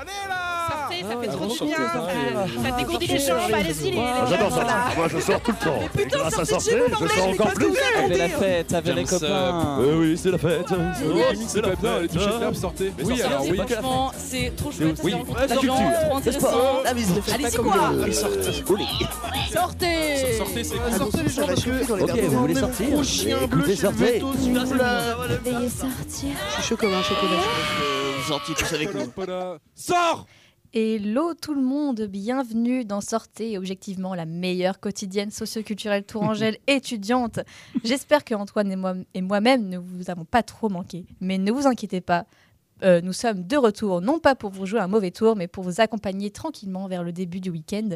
Allez là Sortez, ça fait Ah, trop du bien. sortez Ça, dégourdit les sortez, jambes. Allez-y, les Ah, J'adore ça. voilà. Moi, je sors tout le temps. Grâce à sortir, je sors encore plus. Avec la fête, avec les copains. Oui, oui, c'est la fête. C'est pas bien, les touches fermes, sortez. Mais Oui, sortez, alors c'est oui. la Franchement, c'est trop chouette. oui, c'est la trop intéressant. Ah, mais Allez-y, quoi sortez. Sortez Sortez, c'est Ah, cool. sortez les les Ok, vous voulez sortir Gros chien bleu, Écoutez, je sortez. la- sortir. Je suis chaud comme un chocolat. Vous sortiez tous avec nous. Sors Hello tout le monde, bienvenue dans Sortez, objectivement la meilleure quotidienne socioculturelle tourangelle étudiante. J'espère que Antoine et moi- et moi-même ne vous avons pas trop manqué, mais ne vous inquiétez pas. Euh, nous sommes de retour, non pas pour vous jouer un mauvais tour, mais pour vous accompagner tranquillement vers le début du week-end.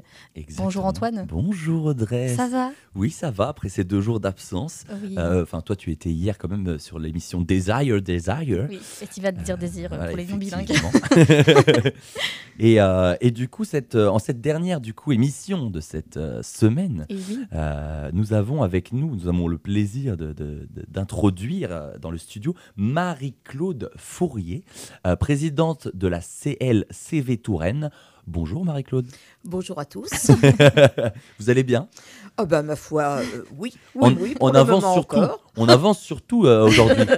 Bonjour Antoine. Bonjour Audrey. Ça va? Oui, ça va après ces deux jours d'absence. Oui. Euh, toi, tu étais hier quand même sur l'émission Desire, Desire. oui. Et tu vas te dire désir euh, Voilà, pour les non bilingues. effectivement. et, euh, et du coup, cette, euh, en cette dernière du coup, émission de cette euh, semaine, oui. euh, nous avons avec nous, nous avons le plaisir de- de- de- d'introduire euh, dans le studio Marie-Claude Fourier, euh, présidente de la CLCV Touraine. Bonjour Marie-Claude. Bonjour à tous. Vous allez bien? Ah bah ma foi, euh, oui, oui, on, oui, avance surtout. encore. On avance surtout euh, aujourd'hui.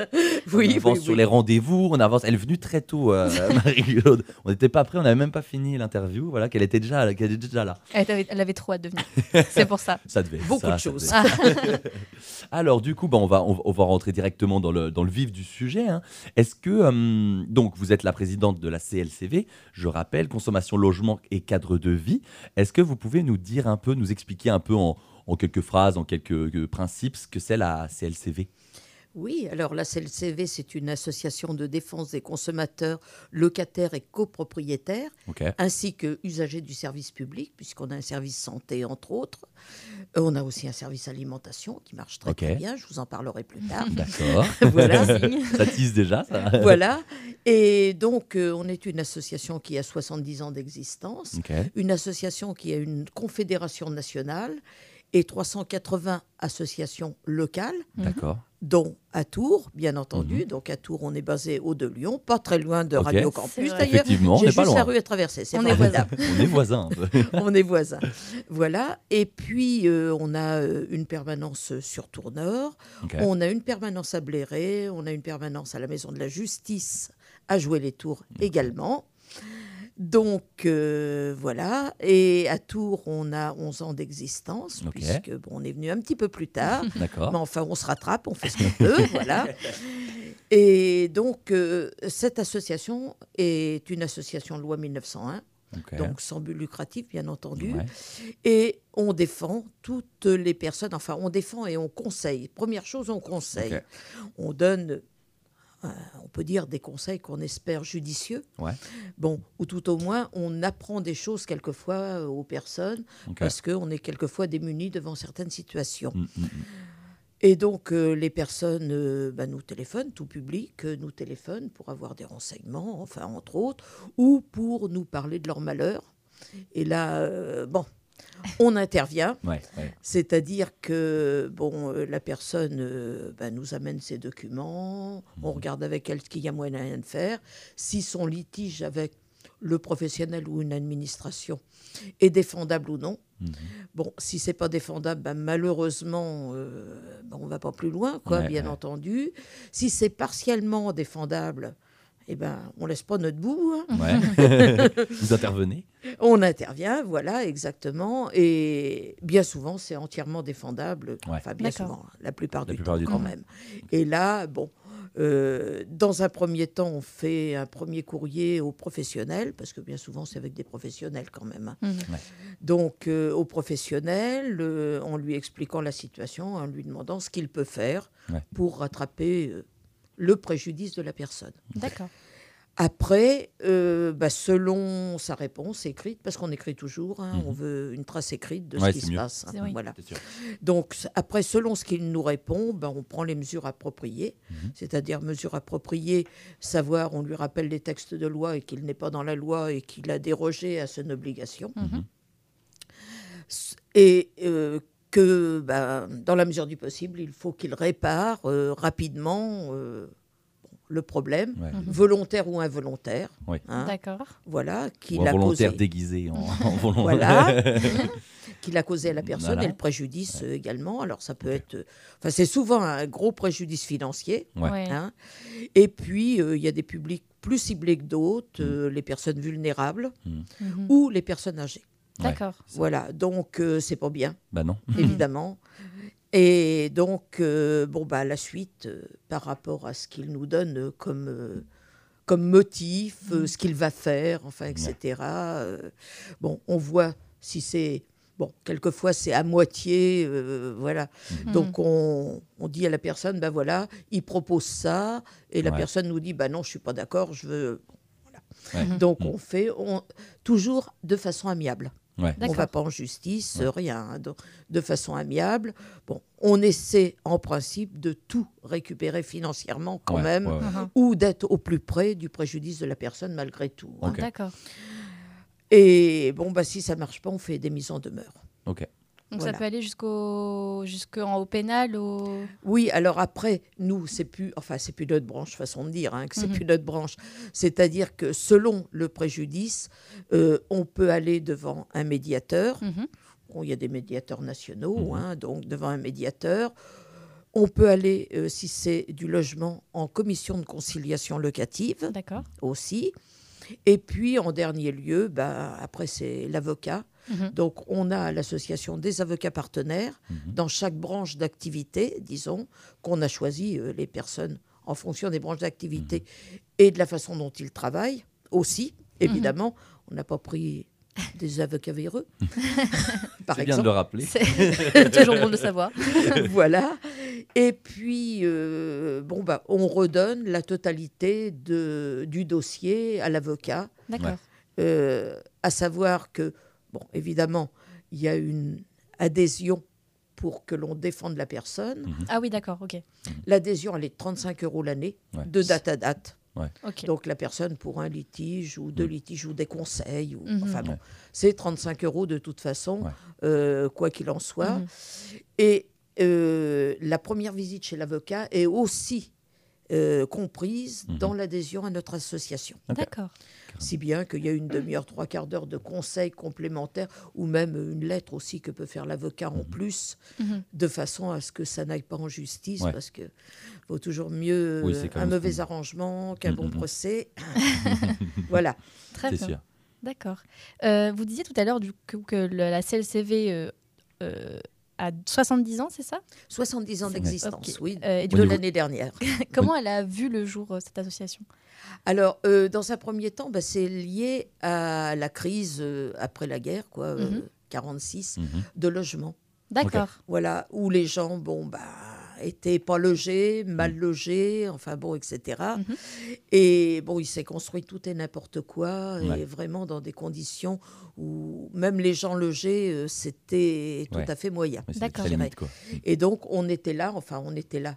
Oui, on avance oui, sur oui. les rendez-vous, on avance. Elle est venue très tôt, euh, Marie-Claude. On n'était pas prêts, on n'avait même pas fini l'interview. Voilà, qu'elle était déjà, qu'elle était déjà là. Elle avait, elle avait trop hâte de venir. C'est pour ça. Ça devait. être Beaucoup ça, de choses. Alors du coup, bah, on va on, va- on va rentrer directement dans le dans le vif du sujet. hein. Est-ce que euh, donc vous êtes la présidente de la CLCV Je rappelle, consommation, logement et cadre de vie. Est-ce que vous pouvez nous dire un peu, nous expliquer un peu en, en quelques phrases, en quelques euh, principes, ce que c'est la CLCV Oui, alors la CLCV, c'est une association de défense des consommateurs, locataires et copropriétaires, ainsi que usagers du service public, puisqu'on a un service santé, entre autres. Euh, on a aussi un service alimentation qui marche très, bien, je vous en parlerai plus tard. D'accord. voilà. ça tease déjà, ça. voilà. Et donc, euh, on est une association qui a 70 ans d'existence, une association qui a une confédération nationale et 380 associations locales, D'accord. dont à Tours, bien entendu. Mhm. Donc à Tours, on est basé au de Lyon, pas très loin de Ok. Radio Campus d'ailleurs. Effectivement, on J'ai n'est pas juste la loin. rue à traverser, On est formidable. On est voisins. un peu. on est voisins. Voilà. Et puis, euh, on a euh, une permanence sur Tournord. Ok. On a une permanence à Bléré. On a une permanence à la Maison de la Justice à Jouer-les-Tours également. Donc, euh, voilà. Et à Tours, on a 11 ans d'existence, Ok. puisque bon, on est venu un petit peu plus tard. Mais enfin, on se rattrape, on fait ce qu'on peut, voilà. Et donc, euh, cette association est une association de loi 1901, Ok. donc sans but lucratif, bien entendu. Ouais. Et on défend toutes les personnes, enfin, on défend et on conseille. Première chose, on conseille. On donne, on peut dire, des conseils qu'on espère judicieux. Ouais. Bon, ou tout au moins, on apprend des choses quelquefois euh, aux personnes, parce qu'on est quelquefois démunis devant certaines situations. Mm, mm, mm. Et donc, euh, les personnes euh, bah, nous téléphonent, tout public euh, nous téléphone pour avoir des renseignements, enfin, entre autres, ou pour nous parler de leur malheur. Et là, euh, bon, on intervient. Ouais, ouais. C'est-à-dire que bon, euh, la personne euh, bah, nous amène ses documents, on regarde avec elle ce qu'il y a moyen de faire. Si son litige avec le professionnel ou une administration est défendable ou non. Mhm. Bon, si c'est pas défendable, bah, malheureusement, euh, bah, on va pas plus loin, quoi, Ouais, bien entendu. Si c'est partiellement défendable, eh ben, on laisse pas notre bout. hein. Ouais. Vous intervenez On intervient, voilà, exactement. Et bien souvent, c'est entièrement défendable. Ouais. Enfin, bien souvent, la plupart La du plupart temps, du quand temps. même. Et là, bon, euh, dans un premier temps, on fait un premier courrier aux professionnels, parce que bien souvent, c'est avec des professionnels quand même. hein. Mhm. Donc, euh, aux professionnels, euh, en lui expliquant la situation, en lui demandant ce qu'il peut faire Ouais. pour rattraper euh, le préjudice de la personne. D'accord. Après, euh, bah, selon sa réponse écrite, parce qu'on écrit toujours, hein, Mhm. on veut une trace écrite de Ouais, ce qui se mieux. passe. hein, oui. voilà. Donc, après, selon ce qu'il nous répond, ben, on prend les mesures appropriées, Mhm. c'est-à-dire mesures appropriées, savoir, on lui rappelle les textes de loi et qu'il n'est pas dans la loi et qu'il a dérogé à son obligation. Mhm. Et euh, que, ben, dans la mesure du possible, il faut qu'il répare euh, rapidement. euh, le problème, Ouais. Mhm. volontaire ou involontaire. Oui. hein, D'accord. voilà, qui Ou un l'a volontaire causé, déguisé en, en volontaire. Voilà. qui l'a causé à la personne Voilà. et le préjudice également. Alors ça peut être, enfin c'est souvent un gros préjudice financier. Hein. Et puis euh, il y a des publics plus ciblés que d'autres, Mm. euh, les personnes vulnérables Mhm. ou les personnes âgées. D'accord. Voilà, donc euh, c'est pas bien. Bah non. évidemment. Et donc, euh, bon, bah, la suite, euh, par rapport à ce qu'il nous donne comme, euh, comme motif, euh, ce qu'il va faire, enfin, etc. euh, bon, on voit si c'est. Bon, quelquefois, c'est à moitié, euh, voilà. Mhm. Donc, on, on dit à la personne, ben voilà, il propose ça, et la Ouais. personne nous dit, ben non, je suis pas d'accord, je veux. Ouais. Mhm. Donc, Mm. on fait on, toujours de façon amiable. Ouais. On D'accord. va pas en justice, Ouais. rien, hein, donc, de façon amiable. Bon, on essaie en principe de tout récupérer financièrement quand Ouais, même, ouais, ouais. Ou d'être au plus près du préjudice de la personne malgré tout. hein. D'accord. Et bon, bah si ça marche pas, on fait des mises en demeure. Ok. Donc Voilà. ça peut aller jusqu'au jusqu'en au pénal au Oui, alors après, nous, c'est plus, enfin, c'est plus notre branche, façon de dire, hein, que c'est Mhm. plus notre branche. C'est-à-dire que selon le préjudice, euh, on peut aller devant un médiateur. Mhm. Bon, il y a des médiateurs nationaux, Mhm. hein, donc devant un médiateur. On peut aller, euh, si c'est du logement, en commission de conciliation locative D'accord. aussi. Et puis, en dernier lieu, ben, après, c'est l'avocat. Mhm. Donc, on a l'association des avocats partenaires Mhm. dans chaque branche d'activité, disons, qu'on a choisi euh, les personnes en fonction des branches d'activité Mhm. et de la façon dont ils travaillent aussi. Évidemment, on n'a pas pris des avocats véreux, par C'est bien de exemple. le rappeler. C'est toujours bon de le savoir. voilà. Et puis, euh, bon, bah, on redonne la totalité de, du dossier à l'avocat, D'accord. euh, à savoir que, bon, évidemment, il y a une adhésion pour que l'on défende la personne. Mhm. Ah oui, d'accord. Ok. L'adhésion, elle est de 35 euros l'année, Ouais. de date à date. Donc la personne pour un litige ou deux Mhm. litiges ou des conseils, ou, Mhm. enfin bon, Ouais. c'est 35 euros de toute façon, Ouais. euh, quoi qu'il en soit. Mhm. Et euh, la première visite chez l'avocat est aussi euh, comprise Mhm. dans l'adhésion à notre association. D'accord. Si bien qu'il y a une demi-heure, trois quarts d'heure de conseils complémentaires ou même une lettre aussi que peut faire l'avocat en plus, Mhm. de façon à ce que ça n'aille pas en justice, Ouais. parce que vaut toujours mieux Oui, euh, un mauvais arrangement qu'un Mhm, bon mhm. procès. voilà. Très bien. sûr. D'accord. Euh, vous disiez tout à l'heure que le- la CLCV euh, euh, a 70 ans, c'est ça? 70 ans d'existence, oui, Euh, et de l'année dernière. Comment elle a vu le jour euh, cette association? Alors, euh, dans un premier temps, bah, c'est lié à la crise euh, après la guerre, quoi, euh, Mhm. 46, Mhm. de logement. D'accord. Voilà, où les gens, bon, bah, étaient pas logés, mal Mm. logés, enfin bon, etc. Mhm. Et bon, il s'est construit tout et n'importe quoi, Ouais. et vraiment dans des conditions où même les gens logés, euh, c'était tout Ouais. à fait moyen. D'accord. Et donc, on était là, enfin, on était là,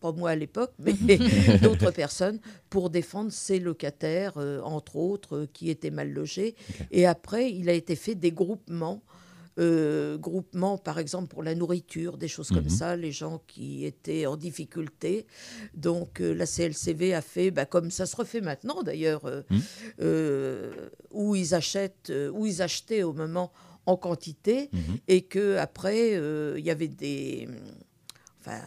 pas moi à l'époque, mais d'autres personnes, pour défendre ces locataires, euh, entre autres, euh, qui étaient mal logés. Et après, il a été fait des groupements. Euh, groupements, par exemple, pour la nourriture, des choses comme Mhm. ça, les gens qui étaient en difficulté. Donc, euh, la CLCV a fait, bah, comme ça se refait maintenant d'ailleurs, euh, Mhm. euh, où, ils achètent, où ils achetaient au moment en quantité Mhm. et que après il y avait des enfin,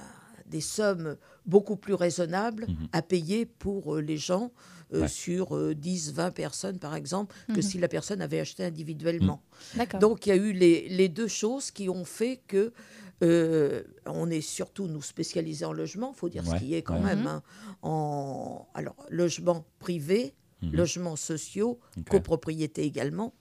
des sommes beaucoup plus raisonnables à payer pour les gens euh, Ouais. sur euh, 10 20 personnes par exemple que Mhm. si la personne avait acheté individuellement. D'accord. Donc il y a eu les, les deux choses qui ont fait que euh, on est surtout nous spécialisés en logement, faut dire Ouais, ce qui est quand ouais. même Mhm. hein, en alors logement privé, Mhm. logements sociaux, copropriété également.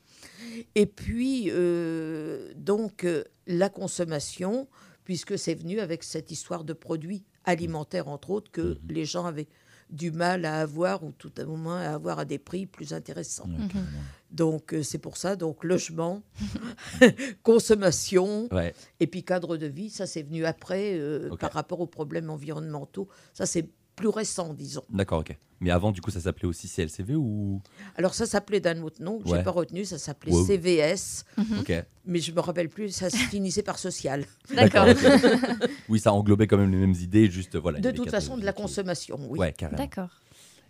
Et puis, euh, donc, euh, la consommation, puisque c'est venu avec cette histoire de produits alimentaires, entre autres, que Mhm. les gens avaient du mal à avoir, ou tout à moins à avoir à des prix plus intéressants. Ouais. Donc, euh, c'est pour ça, donc, logement, consommation, Ouais. et puis cadre de vie, ça, c'est venu après, euh, par rapport aux problèmes environnementaux. Ça, c'est plus récent, disons. D'accord, ok. Mais avant, du coup, ça s'appelait aussi CLCV ou? Alors, ça s'appelait d'un autre nom, que je Ouais. n'ai pas retenu, ça s'appelait Wow. CVS. Mhm. Ok. mais je me rappelle plus, ça se finissait par social. D'accord. oui, ça englobait quand même les mêmes idées, juste voilà. De toute façon, de la consommation, oui. Ouais, carrément. D'accord.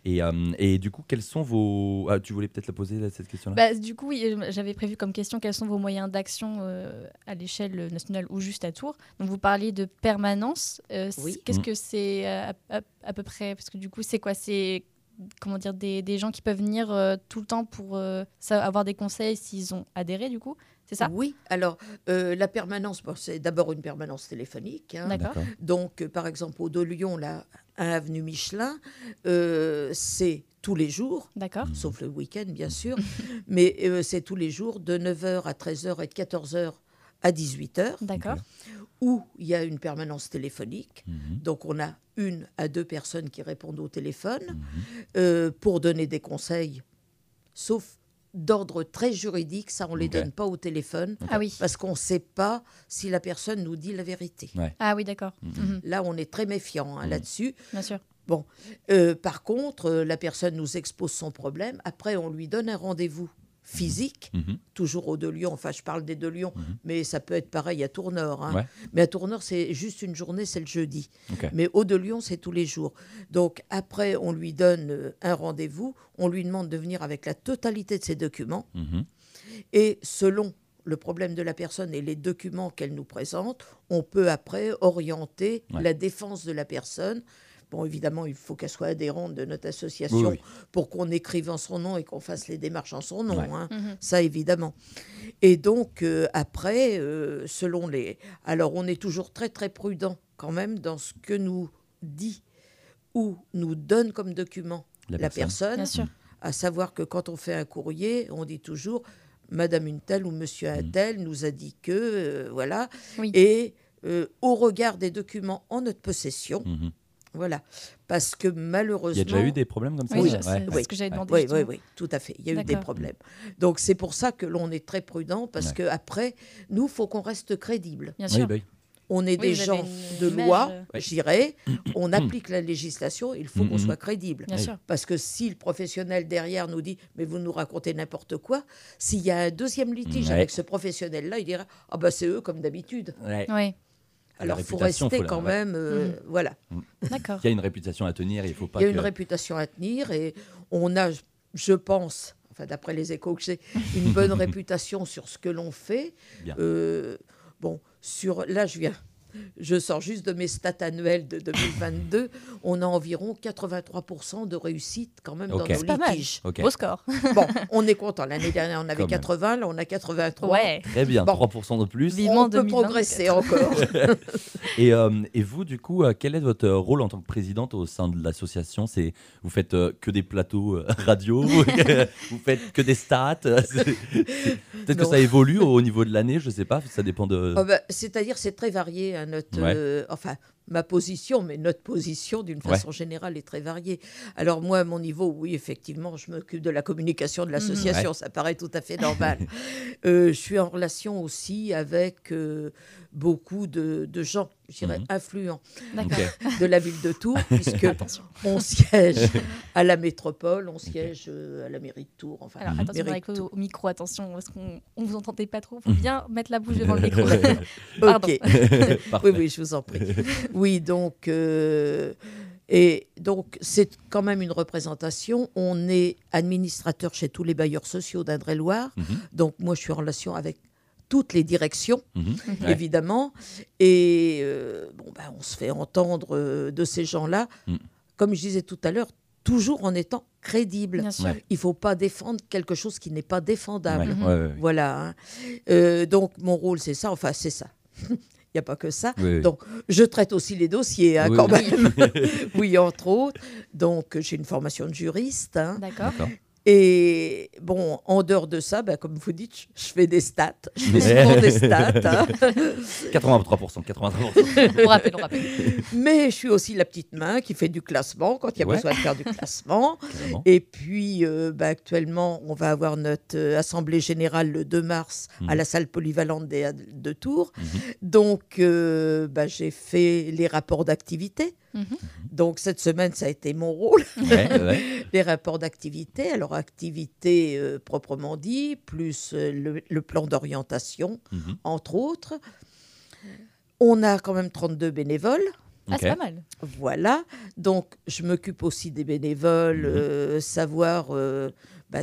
Et, euh, et du coup, quels sont vos. Ah, tu voulais peut-être la poser, là, cette question-là? Bah, du coup, oui, euh, j'avais prévu comme question quels sont vos moyens d'action euh, à l'échelle nationale ou juste à Tours. Donc, vous parliez de permanence. Euh, Oui. Qu'est-ce Mm. que c'est euh, à, à- à peu près? Parce que du coup, c'est quoi? C'est comment dire des, des gens qui peuvent venir euh, tout le temps pour euh, avoir des conseils s'ils ont adhéré, du coup? C'est ça? Oui, alors euh, la permanence, bon, c'est d'abord une permanence téléphonique. hein. D'accord. Donc, euh, par exemple, au de Lyon, là, à Avenue Michelin, euh, c'est tous les jours, D'accord. sauf le week-end, bien sûr, mais euh, c'est tous les jours de 9h à 13h et de 14h à 18h, D'accord. où il y a une permanence téléphonique. Mhm. Donc, on a une à deux personnes qui répondent au téléphone Mhm. euh, pour donner des conseils, sauf d'ordre très juridique, ça, on ne les donne pas au téléphone. Ah oui. Parce qu'on ne sait pas si la personne nous dit la vérité. Ah oui, d'accord. Mhm. Mhm. Là, on est très méfiant hein, là-dessus. Bien sûr. Euh, par contre, euh, la personne nous expose son problème. Après, on lui donne un rendez-vous physique, Mhm. toujours au de Lyon. Enfin, je parle des de Lyon, Mhm. mais ça peut être pareil à Tourneur. hein. Ouais. Mais à Tourneur, c'est juste une journée, c'est le jeudi. Mais au de Lyon, c'est tous les jours. Donc après, on lui donne euh, un rendez-vous. On lui demande de venir avec la totalité de ses documents. Mhm. Et selon le problème de la personne et les documents qu'elle nous présente, on peut après orienter Ouais. la défense de la personne. Bon, évidemment, il faut qu'elle soit adhérente de notre association Oui, oui. pour qu'on écrive en son nom et qu'on fasse les démarches en son nom. Ouais. hein. Mhm. Ça, évidemment. Et donc, euh, après, euh, selon les... Alors, on est toujours très, très prudent quand même dans ce que nous dit ou nous donne comme document La la, personne. personne Bien sûr. à savoir que quand on fait un courrier, on dit toujours Madame une telle ou Monsieur un Mhm. tel nous a dit que, euh, voilà. Oui. Et euh, au regard des documents en notre possession, Mhm. Voilà. Parce que malheureusement. Il y a déjà eu des problèmes comme ça Oui, Ouais. ce que j'avais demandé. Oui, oui, oui, tout à fait. Il y a eu des problèmes. Donc c'est pour ça que l'on est très prudent, parce Ouais. que après, nous, faut qu'on reste crédible. Bien Oui, sûr. bah. On est Oui, des gens de image, loi, euh, dirais. On applique la législation, il faut qu'on Mhm. soit crédible. Bien sûr. Parce que si le professionnel derrière nous dit mais vous nous racontez n'importe quoi, s'il y a un deuxième litige Ouais. avec ce professionnel-là, il dira ah bah c'est eux comme d'habitude. Ouais. Oui. Alors il faut rester faut quand même, euh, voilà. D'accord. Il y a une réputation à tenir il faut pas Il y a que... une réputation à tenir et on a, je pense, enfin d'après les échos que j'ai, une bonne réputation sur ce que l'on fait. Bien. Euh, bon, sur là je viens. Je sors juste de mes stats annuelles de 2022. On a environ 83% de réussite quand même Ok. dans nos C'est pas mal. litiges. Ok. Beau score. Bon, on est content. L'année dernière, on avait Quand même. 80, là, on a 83. Ouais. Très bien, Bon. 3% de plus. Vivement on peut 2024. progresser encore. Et, euh, et vous, du coup, euh, quel est votre rôle en tant que présidente au sein de l'association? C'est Vous faites euh, que des plateaux euh, radio Vous faites que des stats Peut-être que ça évolue au niveau de l'année, je sais pas, ça dépend de... Oh, bah, C'est-à-dire, c'est très varié. hein, notre, Ouais. euh, enfin, ma position, mais notre position, d'une Ouais. façon générale, est très variée. Alors, moi, à mon niveau, oui, effectivement, je m'occupe de la communication de l'association. Ça paraît tout à fait normal. Euh, je suis en relation aussi avec euh, beaucoup de, de gens, je dirais, Mhm. D'accord. Ok. de la ville de Tours, puisque Attention. on siège à la métropole, on siège euh, à la mairie de Tours. Enfin, Alors Mhm. attention mairie avec Tours. au micro, attention, parce qu'on on vous entendait pas trop. Faut bien mettre la bouche devant le micro. Pardon. Ok. Oui, oui, je vous en prie. Oui, donc, euh, et donc c'est quand même une représentation. On est administrateur chez tous les bailleurs sociaux d'Indre-et-Loire. Mhm. Donc, moi, je suis en relation avec toutes les directions, Mhm. Ouais. évidemment. Et euh, bon, ben, on se fait entendre euh, de ces gens-là, Mm. comme je disais tout à l'heure, toujours en étant crédible. Bien sûr. Ouais. Il ne faut pas défendre quelque chose qui n'est pas défendable. Ouais, Mhm. ouais, ouais, ouais. Voilà. hein. Euh, donc, mon rôle, c'est ça. Enfin, c'est ça. Il n'y a pas que ça. Oui. Donc, je traite aussi les dossiers, hein, Oui, quand oui. même. oui, entre autres. Donc, j'ai une formation de juriste. hein. D'accord. Et bon, en dehors de ça, bah, comme vous dites, je- fais des stats. Je fais souvent des stats. hein. 83%, 83%. On rappelle, on rappelle. Mais je suis aussi la petite main qui fait du classement quand il y a Ouais. besoin de faire du classement. Et puis, euh, bah, actuellement, on va avoir notre euh, assemblée générale le 2 mars à Mhm. la salle polyvalente des, de Tours. Mhm. Donc, euh, bah, j'ai fait les rapports d'activité. Mhm. Donc, cette semaine, ça a été mon rôle, Ouais, ouais. les rapports d'activité. Alors, activité euh, proprement dit, plus euh, le, le plan d'orientation, Mhm. entre autres. On a quand même 32 bénévoles. Ah, c'est pas mal. Voilà, donc je m'occupe aussi des bénévoles, Mhm. euh, savoir euh, bah,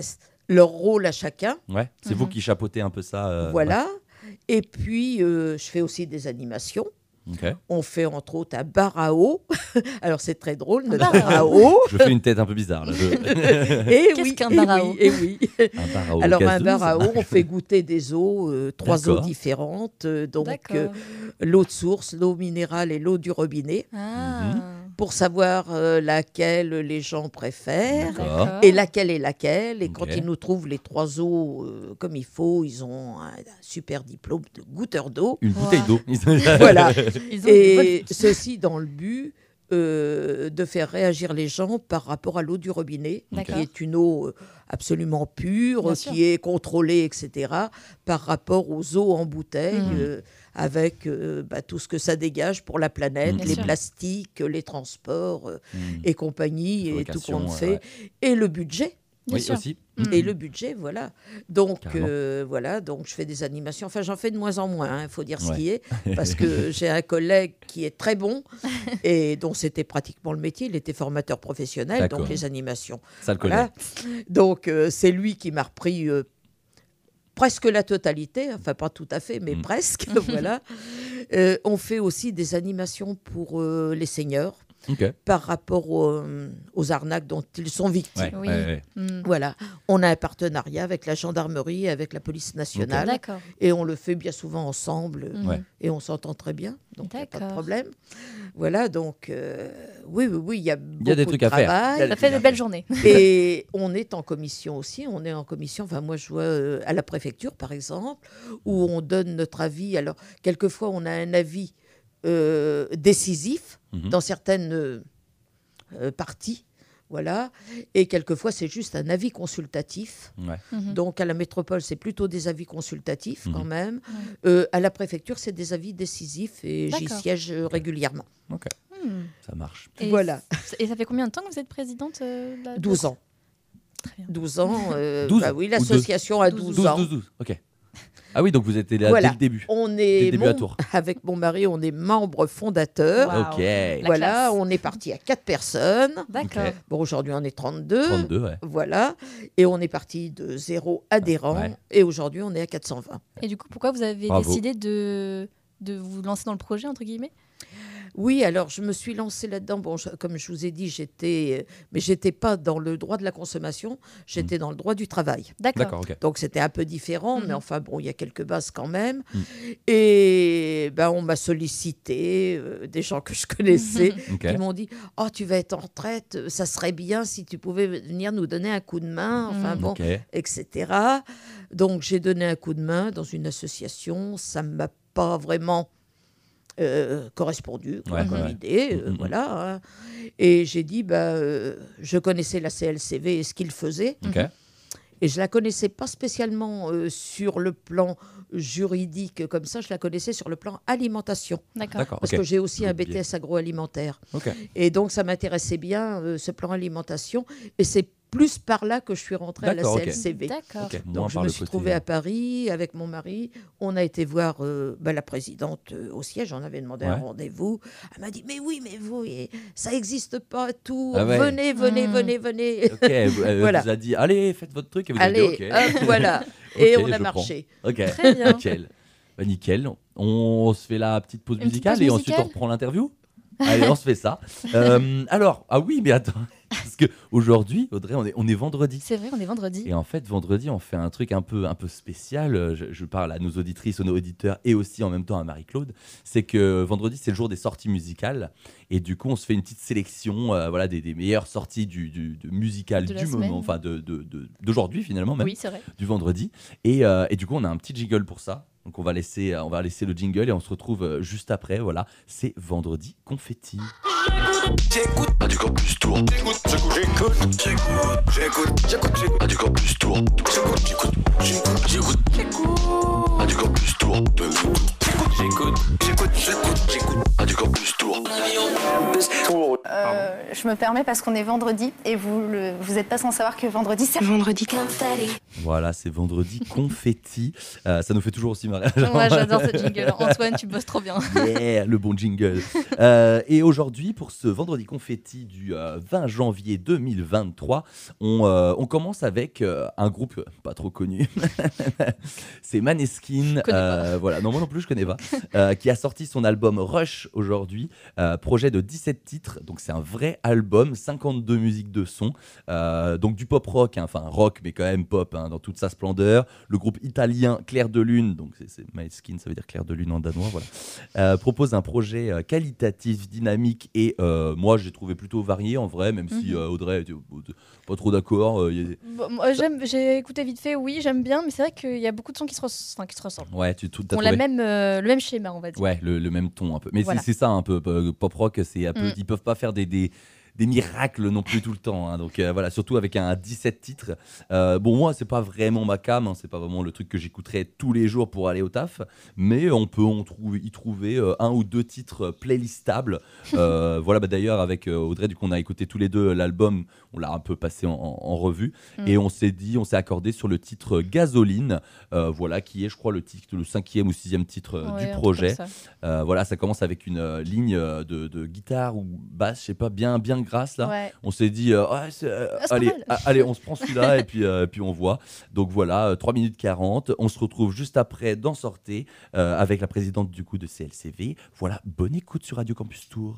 leur rôle à chacun. Ouais, c'est vous Mhm. qui chapeautez un peu ça. euh, voilà. Et puis, euh, je fais aussi des animations. On fait entre autres un bar à eau. Alors, c'est très drôle, notre bar à eau. Je fais une tête un peu bizarre là. je- Et Qu'est-ce oui, qu'un et bar à oui, eau et oui. un bar à eau Alors, un bar à eau, on fait goûter des eaux, euh, trois eaux différentes. euh, donc, euh, l'eau de source, l'eau minérale et l'eau du robinet, Ah. Pour savoir euh, laquelle les gens préfèrent. D'accord. Et laquelle est laquelle Et quand Ok. ils nous trouvent les trois eaux euh, comme il faut, ils ont un, un super diplôme de goûteur d'eau. Une bouteille d'eau. Voilà. Ils ont une bonne- Et ceci dans le but euh, de faire réagir les gens par rapport à l'eau du robinet, qui est une eau euh, absolument pure, Bien sûr. qui est contrôlée, etc., par rapport aux eaux en bouteille, Mhm. euh, avec euh, bah, tout ce que ça dégage pour la planète, les sûr. plastiques, les transports euh, Mm. et compagnie, et tout qu'on fait, ouais. et le budget. Bien Oui, sûr. aussi. Et le budget, voilà. Donc, euh, voilà, donc je fais des animations. Enfin, j'en fais de moins en moins, il faut dire ce qui est, parce que j'ai un collègue qui est très bon et dont c'était pratiquement le métier. Il était formateur professionnel, donc les animations. Ça le connaît. Voilà. Donc, euh, c'est lui qui m'a repris euh, presque la totalité, enfin pas tout à fait, mais Mm. presque. voilà. Euh, on fait aussi des animations pour euh, les seigneurs Ok. par rapport aux, aux arnaques dont ils sont victimes. Ouais, Oui. ouais, ouais. Hmm. Voilà, on a un partenariat avec la gendarmerie, avec la police nationale, et on le fait bien souvent ensemble. Ouais. et on s'entend très bien, donc a pas de problème. Voilà, donc euh, oui, oui, oui, il y a y a des beaucoup trucs de à faire. travail. Il y a Ça fait de belles journées. Et on est en commission aussi. On est en commission. Enfin, moi, je vois euh, à la préfecture, par exemple, où on donne notre avis. Alors, quelquefois, on a un avis euh, décisif Mhm. dans certaines euh, euh, parties. Voilà. Et quelquefois, c'est juste un avis consultatif. Ouais. Mhm. Donc, à la métropole, c'est plutôt des avis consultatifs quand Mhm. même. Euh, à la préfecture, c'est des avis décisifs et j'y siège euh, régulièrement. Hmm. Ça marche. Et Voilà. Et ça fait combien de temps que vous êtes présidente euh, de la- 12 ans. Très bien. 12 ans. euh, 12 bah oui, ou l'association a 12, 12, 12, ans. 12, 12. Ok. Ah oui, donc vous étiez là Voilà. dès le début. On Dès le est début à Tours. avec mon mari, on est membre fondateur. Wow. Ok. Voilà, classe. on est parti à quatre personnes. D'accord. Bon, aujourd'hui, on est 32. 32, ouais. Voilà. Et on est parti de zéro adhérent. Ouais. Et aujourd'hui, on est à 420. Et du coup, pourquoi vous avez Bravo. décidé de, de vous lancer dans le projet, entre guillemets? Oui, alors je me suis lancée là-dedans. Bon, je- comme je vous ai dit, j'étais, euh, mais j'étais pas dans le droit de la consommation, j'étais dans le droit du travail. D'accord. D'accord, ok. Donc c'était un peu différent, mais Mhm. enfin bon, il y a quelques bases quand même. Mhm. Et ben on m'a sollicité euh, des gens que je connaissais Ok. qui m'ont dit "Oh, tu vas être en retraite, euh, ça serait bien si tu pouvais venir nous donner un coup de main." Enfin Mhm. bon, Ok. etc. Donc j'ai donné un coup de main dans une association. Ça ne m'a pas vraiment euh, correspondu quoi, Ouais, comme ouais. idée. euh, voilà. hein. Et j'ai dit, bah, euh, je connaissais la CLCV et ce qu'il faisait. Et je la connaissais pas spécialement euh, sur le plan juridique comme ça, je la connaissais sur le plan alimentation. D'accord. Parce que j'ai aussi un. BTS agroalimentaire. Et donc ça m'intéressait bien, euh, ce plan alimentation. Et c'est plus par là que je suis rentrée à la. CLCV. D'accord. Ok. Moins Donc je me suis trouvée à Paris avec mon mari. On a été voir euh, bah, la présidente euh, au siège. On avait demandé un rendez-vous. Elle m'a dit mais oui, mais vous, ça n'existe pas tout. Ah ouais. Venez, venez, Mm. venez, venez. Ok, elle Voilà. vous a dit allez, faites votre truc et vous Allez, avez dit ok. hop, voilà. Et on a marché. Ok. Très bien. Nickel. Bah, nickel. On se fait la petite pause Une petite musicale pause et ensuite on reprend l'interview. Allez, on se fait ça. Euh, alors, ah oui, mais attends, parce que aujourd'hui, Audrey, on est, on est vendredi. C'est vrai, on est vendredi. Et en fait, vendredi, on fait un truc un peu, un peu spécial. Je, je parle à nos auditrices, aux nos auditeurs et aussi en même temps à Marie-Claude. C'est que vendredi, c'est le jour des sorties musicales. Et du coup, on se fait une petite sélection euh, voilà, des, des meilleures sorties du, du, de musicales du semaine. moment, enfin de- de- de- d'aujourd'hui finalement, même Oui, c'est vrai. du vendredi. Et, euh, et du coup, on a un petit jingle pour ça. Donc on va laisser, on va laisser le jingle et on se retrouve euh, juste après. Voilà, c'est vendredi confetti. J'écoute. Du campus tour. J'écoute, j'écoute, j'écoute, j'écoute, j'écoute, j'écoute. Du campus tour. J'écoute, j'écoute, j'écoute, j'écoute, j'écoute du campus tour. J'écoute, j'écoute, j'écoute, j'écoute, j'écoute à du campus tour. Euh, je je me permets parce qu'on est vendredi et vous le, vous n'êtes pas sans savoir que vendredi c'est vendredi confetti. Voilà, c'est vendredi confetti. Euh, ça nous fait toujours aussi marrer. Ouais, j'adore ce jingle. Antoine, tu bosses trop bien. Yeah, le bon jingle. Euh, et aujourd'hui, pour ce vendredi confetti du euh, 20 janvier 2023, on, euh, on commence avec euh, un groupe pas trop connu. c'est Maneskin. euh, voilà, non, moi non plus, je connais pas. euh, qui a sorti son album Rush aujourd'hui. euh, projet de 17 titres. Donc, c'est un vrai album, 52 musiques de son. Euh, donc, du pop rock, hein, enfin rock, mais quand même pop hein, dans toute sa splendeur. Le groupe italien Clair de Lune, donc c'est- Maneskin, ça veut dire Clair de Lune en danois, voilà propose un projet qualitatif, dynamique et moi j'ai trouvé plutôt varié en vrai, même si Mhm. Audrey était pas trop d'accord. euh, a Bon, moi, J'ai écouté vite fait, oui, j'aime bien, mais c'est vrai qu'il y a beaucoup de sons qui se, res- enfin, qui se ressemblent. Ouais, tu tout, On a même, euh, le même schéma, on va dire. Ouais, le, le même ton un peu. Mais c'est- Voilà. c'est ça un peu, euh, pop rock, c'est un peu, Mm. ils peuvent pas faire des, des, des miracles non plus tout le temps. hein. Donc euh, voilà, surtout avec un 17 titres. Euh, bon, moi, c'est pas vraiment ma cam, hein, c'est pas vraiment le truc que j'écouterais tous les jours pour aller au taf, mais on peut y trouver euh, un ou deux titres playlistables. Voilà, bah, d'ailleurs, avec Audrey, du coup, on a écouté tous les deux l'album, on l'a un peu passé en, revue, Mm. et on s'est dit, on s'est accordé sur le titre Gasoline, voilà, qui est, je crois, le, titre, le cinquième ou sixième titre Ouais, du projet. ça. Voilà, ça commence avec une ligne de, de guitare ou basse, je sais pas, bien, bien grasse là. Ouais. On s'est dit, euh, Ouais, euh, Ah, allez, ah, allez, on se prend celui-là et puis, euh, puis on voit. Donc voilà, euh, 3 minutes 40. On se retrouve juste après d'en sortir avec la présidente du coup de CLCV. Voilà, bonne écoute sur Radio Campus Tour.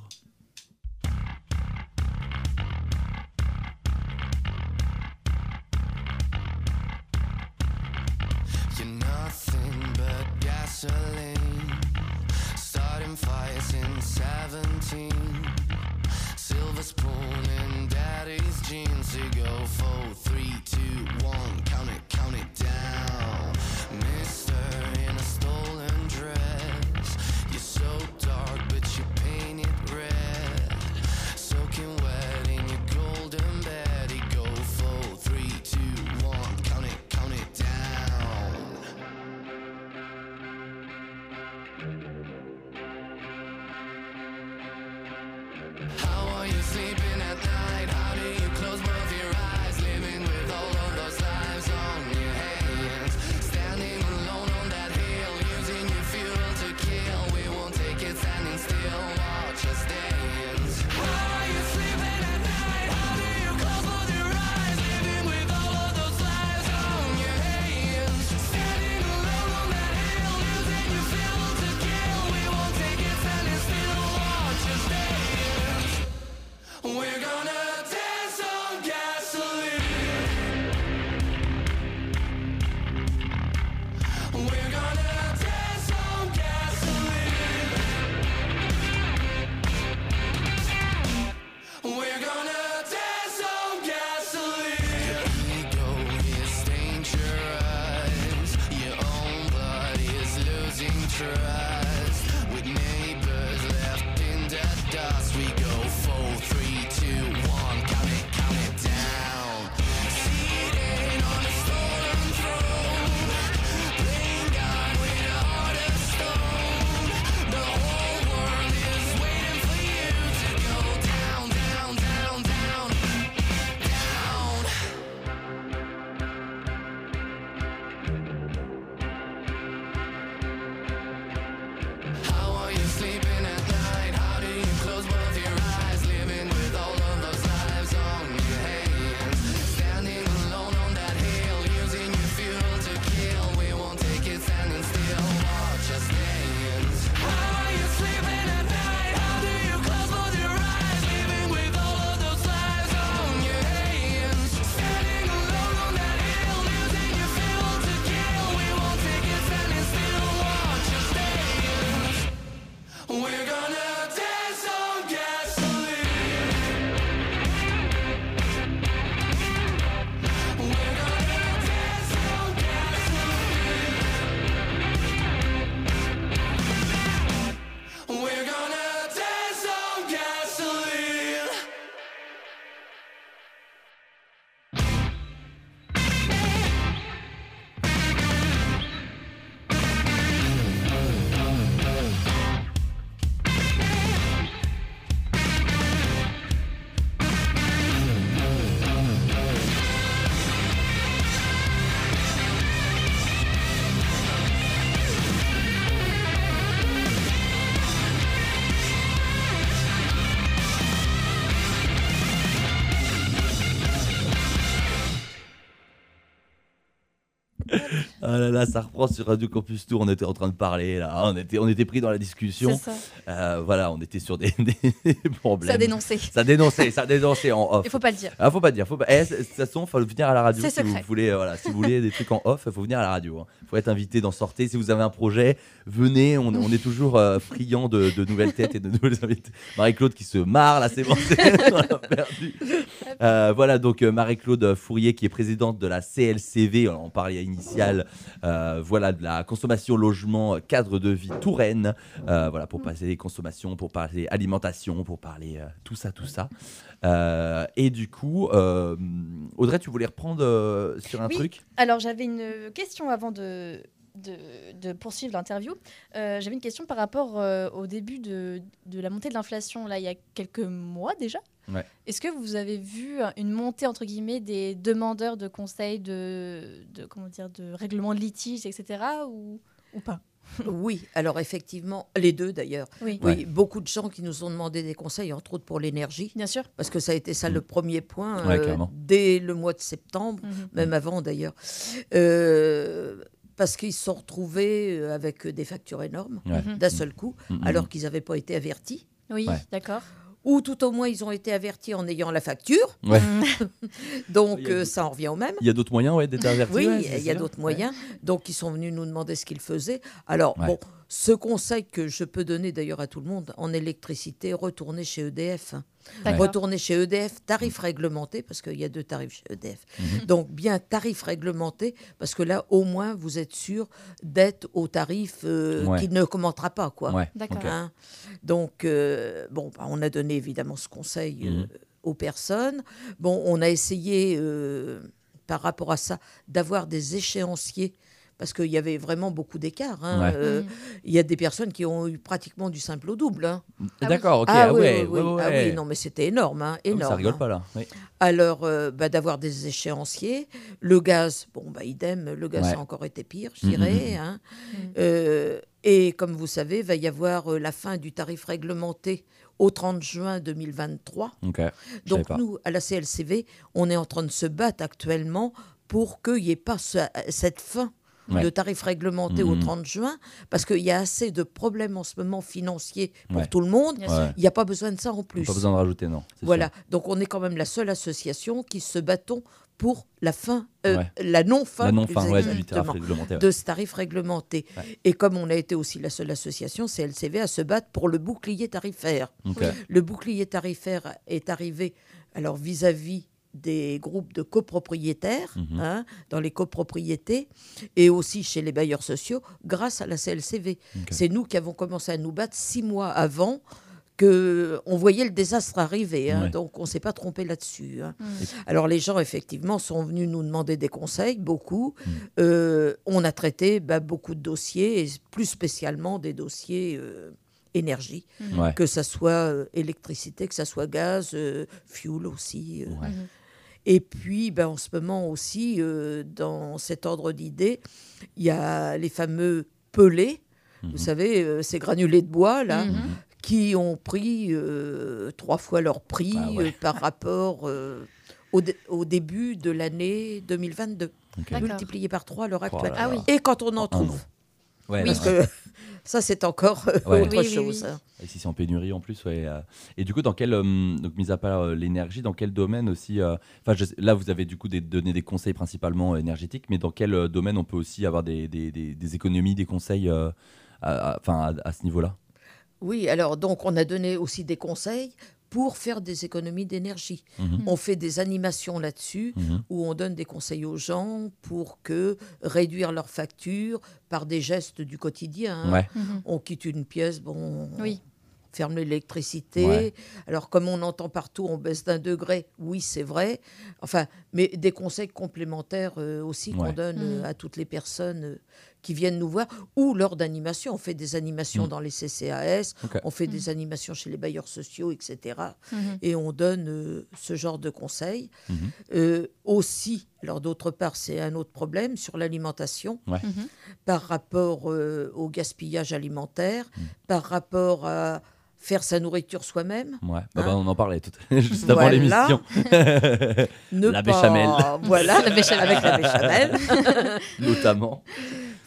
Ah là là, ça reprend sur Radio Campus Tour. On était en train de parler là. On était, on était pris dans la discussion. Euh, voilà, on était sur des, des problèmes. Ça dénonçait. Ça dénonçait, ça dénonçait en off. Il faut pas le dire. Ah, faut pas dire. Faut pas... eh, de toute façon, faut venir à la radio C'est si vous voulez. euh, voilà, si vous voulez des trucs en off, il faut venir à la radio. Il faut être invité d'en sortir. Si vous avez un projet, venez. On, on est toujours euh, friand de, de nouvelles têtes et de nouvelles invités. Marie-Claude qui se marre là, c'est bon. on perdu. Euh, voilà donc Marie-Claude Fourier qui est présidente de la CLCV. On parlait initial. voilà de la consommation logement cadre de vie Touraine. Voilà pour parler consommation, pour parler alimentation, pour parler euh, tout ça, tout ça. Euh, et du coup, euh, Audrey, tu voulais reprendre sur un Oui. truc? Alors, j'avais une question avant de, de, de poursuivre l'interview. Euh, j'avais une question par rapport euh, au début de, de la montée de l'inflation, là, il y a quelques mois déjà. Ouais. Est-ce que vous avez vu une montée, entre guillemets, des demandeurs de conseils, de, de, comment dire, de règlement de litige, etc. ou, ou pas? Oui, alors effectivement, les deux d'ailleurs. Oui. Oui, Ouais. beaucoup de gens qui nous ont demandé des conseils, entre autres pour l'énergie, Bien sûr. parce que ça a été ça le premier point Mm. Ouais, euh, dès le mois de septembre, Mhm. même avant d'ailleurs. Euh, parce qu'ils se sont retrouvés euh, avec des factures énormes Ouais. Mhm. d'un seul coup, Mhm. alors qu'ils n'avaient pas été avertis. Oui, Ouais. d'accord. Ou tout au moins, ils ont été avertis en ayant la facture. Ouais. Donc, euh, ça en revient au même. Il y a d'autres moyens ouais, d'être averti Oui, il y a d'autres moyens. Donc, ils sont venus nous demander ce qu'ils faisaient. Alors, Ouais. bon, ce conseil que je peux donner d'ailleurs à tout le monde, en électricité, retournez chez EDF. Retournez chez EDF, tarif réglementé, parce qu'il y a deux tarifs chez EDF. Mhm. Donc, bien tarif réglementé, parce que là, au moins, vous êtes sûr d'être au tarif euh, Ouais. qui ne commentera pas, quoi. Ouais. Hein. Donc, euh, bon, bah, on a donné évidemment ce conseil euh, Mhm. aux personnes. Bon, on a essayé, euh, par rapport à ça, d'avoir des échéanciers. Parce qu'il y avait vraiment beaucoup d'écart. hein. Ouais. Euh, Mhm. Il y a des personnes qui ont eu pratiquement du simple au double. hein. D'accord, ok. ah, ah oui, ouais, oui, oui. ouais, Ah oui, non, mais c'était énorme. hein, Ah énorme Ça rigole hein. pas là. Oui. Alors, euh, bah, d'avoir des échéanciers. Le gaz, bon, bah, idem, le gaz Ouais. a encore été pire, je dirais. mhm. hein. Euh, et comme vous savez, va y avoir euh, la fin du tarif réglementé au 30 juin 2023. Ok. je savais Donc, pas. nous, à la CLCV, on est en train de se battre actuellement pour qu'il n'y ait pas ce- cette fin. Ouais. de tarif réglementé au Mhm. 30 juin, parce qu'il y a assez de problèmes en ce moment financiers pour Ouais. tout le monde. Il n'y a pas besoin de ça en plus. Pas besoin de rajouter, non. Voilà. sûr. Donc on est quand même la seule association qui se battons pour la fin, euh, Ouais. la non-fin, ouais, ouais. de ce tarif réglementé. Ouais. Et comme on a été aussi la seule association, CLCV, à se battre pour le bouclier tarifaire. Le bouclier tarifaire est arrivé alors vis-à-vis des groupes de copropriétaires, Mhm. hein, dans les copropriétés, et aussi chez les bailleurs sociaux, grâce à la CLCV. C'est nous qui avons commencé à nous battre six mois avant que on voyait le désastre arriver, hein, Ouais. donc on s'est pas trompé là-dessus. hein. Mhm. Alors les gens effectivement sont venus nous demander des conseils, beaucoup. Mm. Euh, on a traité bah, beaucoup de dossiers, et plus spécialement des dossiers euh, énergie, Ouais. que ça soit euh, électricité, que ça soit gaz, euh, fuel aussi. euh. Ouais. Mhm. Et puis, ben, en ce moment aussi, euh, dans cet ordre d'idées, il y a les fameux pelés, Mhm. vous savez, euh, ces granulés de bois, là, Mhm. qui ont pris euh, trois fois leur prix Ah ouais. euh, par rapport euh, au, dé- au début de l'année 2022, Ok. D'accord. multiplié par trois à l'heure Oh actuelle. là Ah là. oui. Et quand on en trouve. Ouais, Oui. parce que ça, c'est encore euh, Ouais. autre Oui, chose. oui. hein. Ici, c'est en pénurie en plus. Ouais. euh. Et du coup, dans quel, euh, donc mis à part euh, l'énergie, dans quel domaine aussi euh, Enfin, là, vous avez du coup des, donné des conseils principalement énergétiques, mais dans quel euh, domaine on peut aussi avoir des, des, des- des économies, des conseils, euh, à, à- enfin, à, à ce niveau-là? Oui, alors donc on a donné aussi des conseils pour faire des économies d'énergie. Mhm. On fait des animations là-dessus Mhm. où on donne des conseils aux gens pour que réduire leurs factures par des gestes du quotidien. hein. Ouais. Mhm. On quitte une pièce, bon, on ferme l'électricité. Ouais. Alors comme on entend partout, on baisse d'un degré. Oui, c'est vrai. Enfin, mais des conseils complémentaires euh, aussi qu'on donne euh, à toutes les personnes euh, qui viennent nous voir ou lors d'animations. On fait des animations Mhm. dans les CCAS, on fait des animations chez les bailleurs sociaux, etc. Mhm. Et on donne euh, ce genre de conseils. Mhm. Euh, aussi, alors d'autre part, c'est un autre problème sur l'alimentation Ouais. Mhm. par rapport euh, au gaspillage alimentaire, Mm. par rapport à, faire sa nourriture soi-même. Ouais, bah, bah, Hein on en parlait tout juste avant Voilà. l'émission. La pas- béchamel. Voilà, La béchamel. avec la béchamel. Notamment.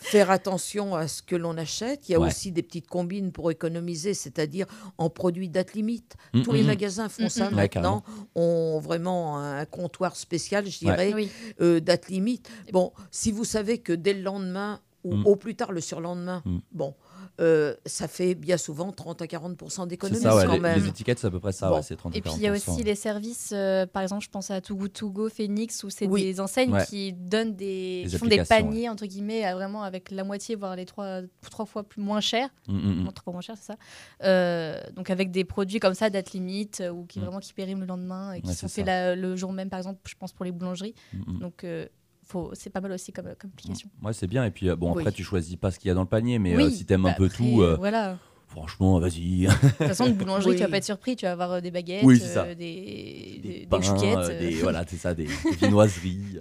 Faire attention à ce que l'on achète. Il y a Ouais. aussi des petites combines pour économiser, c'est-à-dire en produits date limite. Mm, Tous les mm, mm. magasins font ça Ouais, maintenant. ont vraiment un comptoir spécial, je dirais, euh, date limite. Bon, si vous savez que dès le lendemain ou au plus tard le surlendemain, bon, euh, ça fait bien souvent 30 à 40 C'est d'économie ça, ouais, quand les, même. les étiquettes, c'est à peu près ça, Bon. ouais, c'est 30 Et puis il y a aussi les services, euh, par exemple, je pense à Too Good To Go, Phoenix, où c'est Oui. des enseignes Ouais. qui donnent des, qui font des paniers entre guillemets, à vraiment avec la moitié voire les trois, trois fois plus moins cher, Mm, trois fois moins cher, c'est ça. Euh, donc avec des produits comme ça, date limite, ou qui Mm. vraiment qui périment le lendemain et qui Ouais, sont faits le jour même, par exemple, je pense pour les boulangeries. Mm. Donc euh, faut, c'est pas mal aussi comme, application. Ouais, c'est bien. Et puis, euh, bon, après, Oui. tu choisis pas ce qu'il y a dans le panier, mais Oui, euh, si t'aimes bah un peu après, tout, euh, Voilà. franchement, vas-y. De toute façon, une boulangerie, Oui. tu vas pas être surpris, tu vas avoir des baguettes, Oui, euh, des, des, des pains, des, voilà, c'est ça, des, viennoiseries.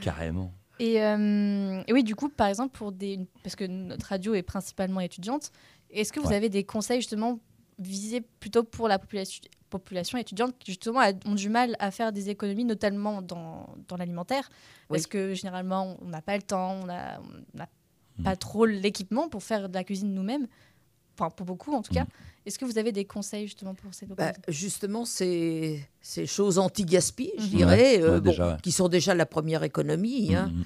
Carrément. Et, euh, et oui, du coup, par exemple, pour des, parce que notre radio est principalement étudiante, est-ce que vous Ouais. avez des conseils justement visés plutôt pour la population, population étudiante qui justement a- ont du mal à faire des économies, notamment dans, dans l'alimentaire Oui. Parce que généralement, on n'a pas le temps, on n'a on n'a Mm. pas trop l'équipement pour faire de la cuisine nous-mêmes. Enfin, pour beaucoup en tout cas. Mm. Est-ce que vous avez des conseils justement pour ces Bah, populations justement, ces, ces choses anti-gaspi, je Mhm. dirais, Ouais, euh, ouais, bon, déjà, ouais. qui sont déjà la première économie. hein. Mm, mm.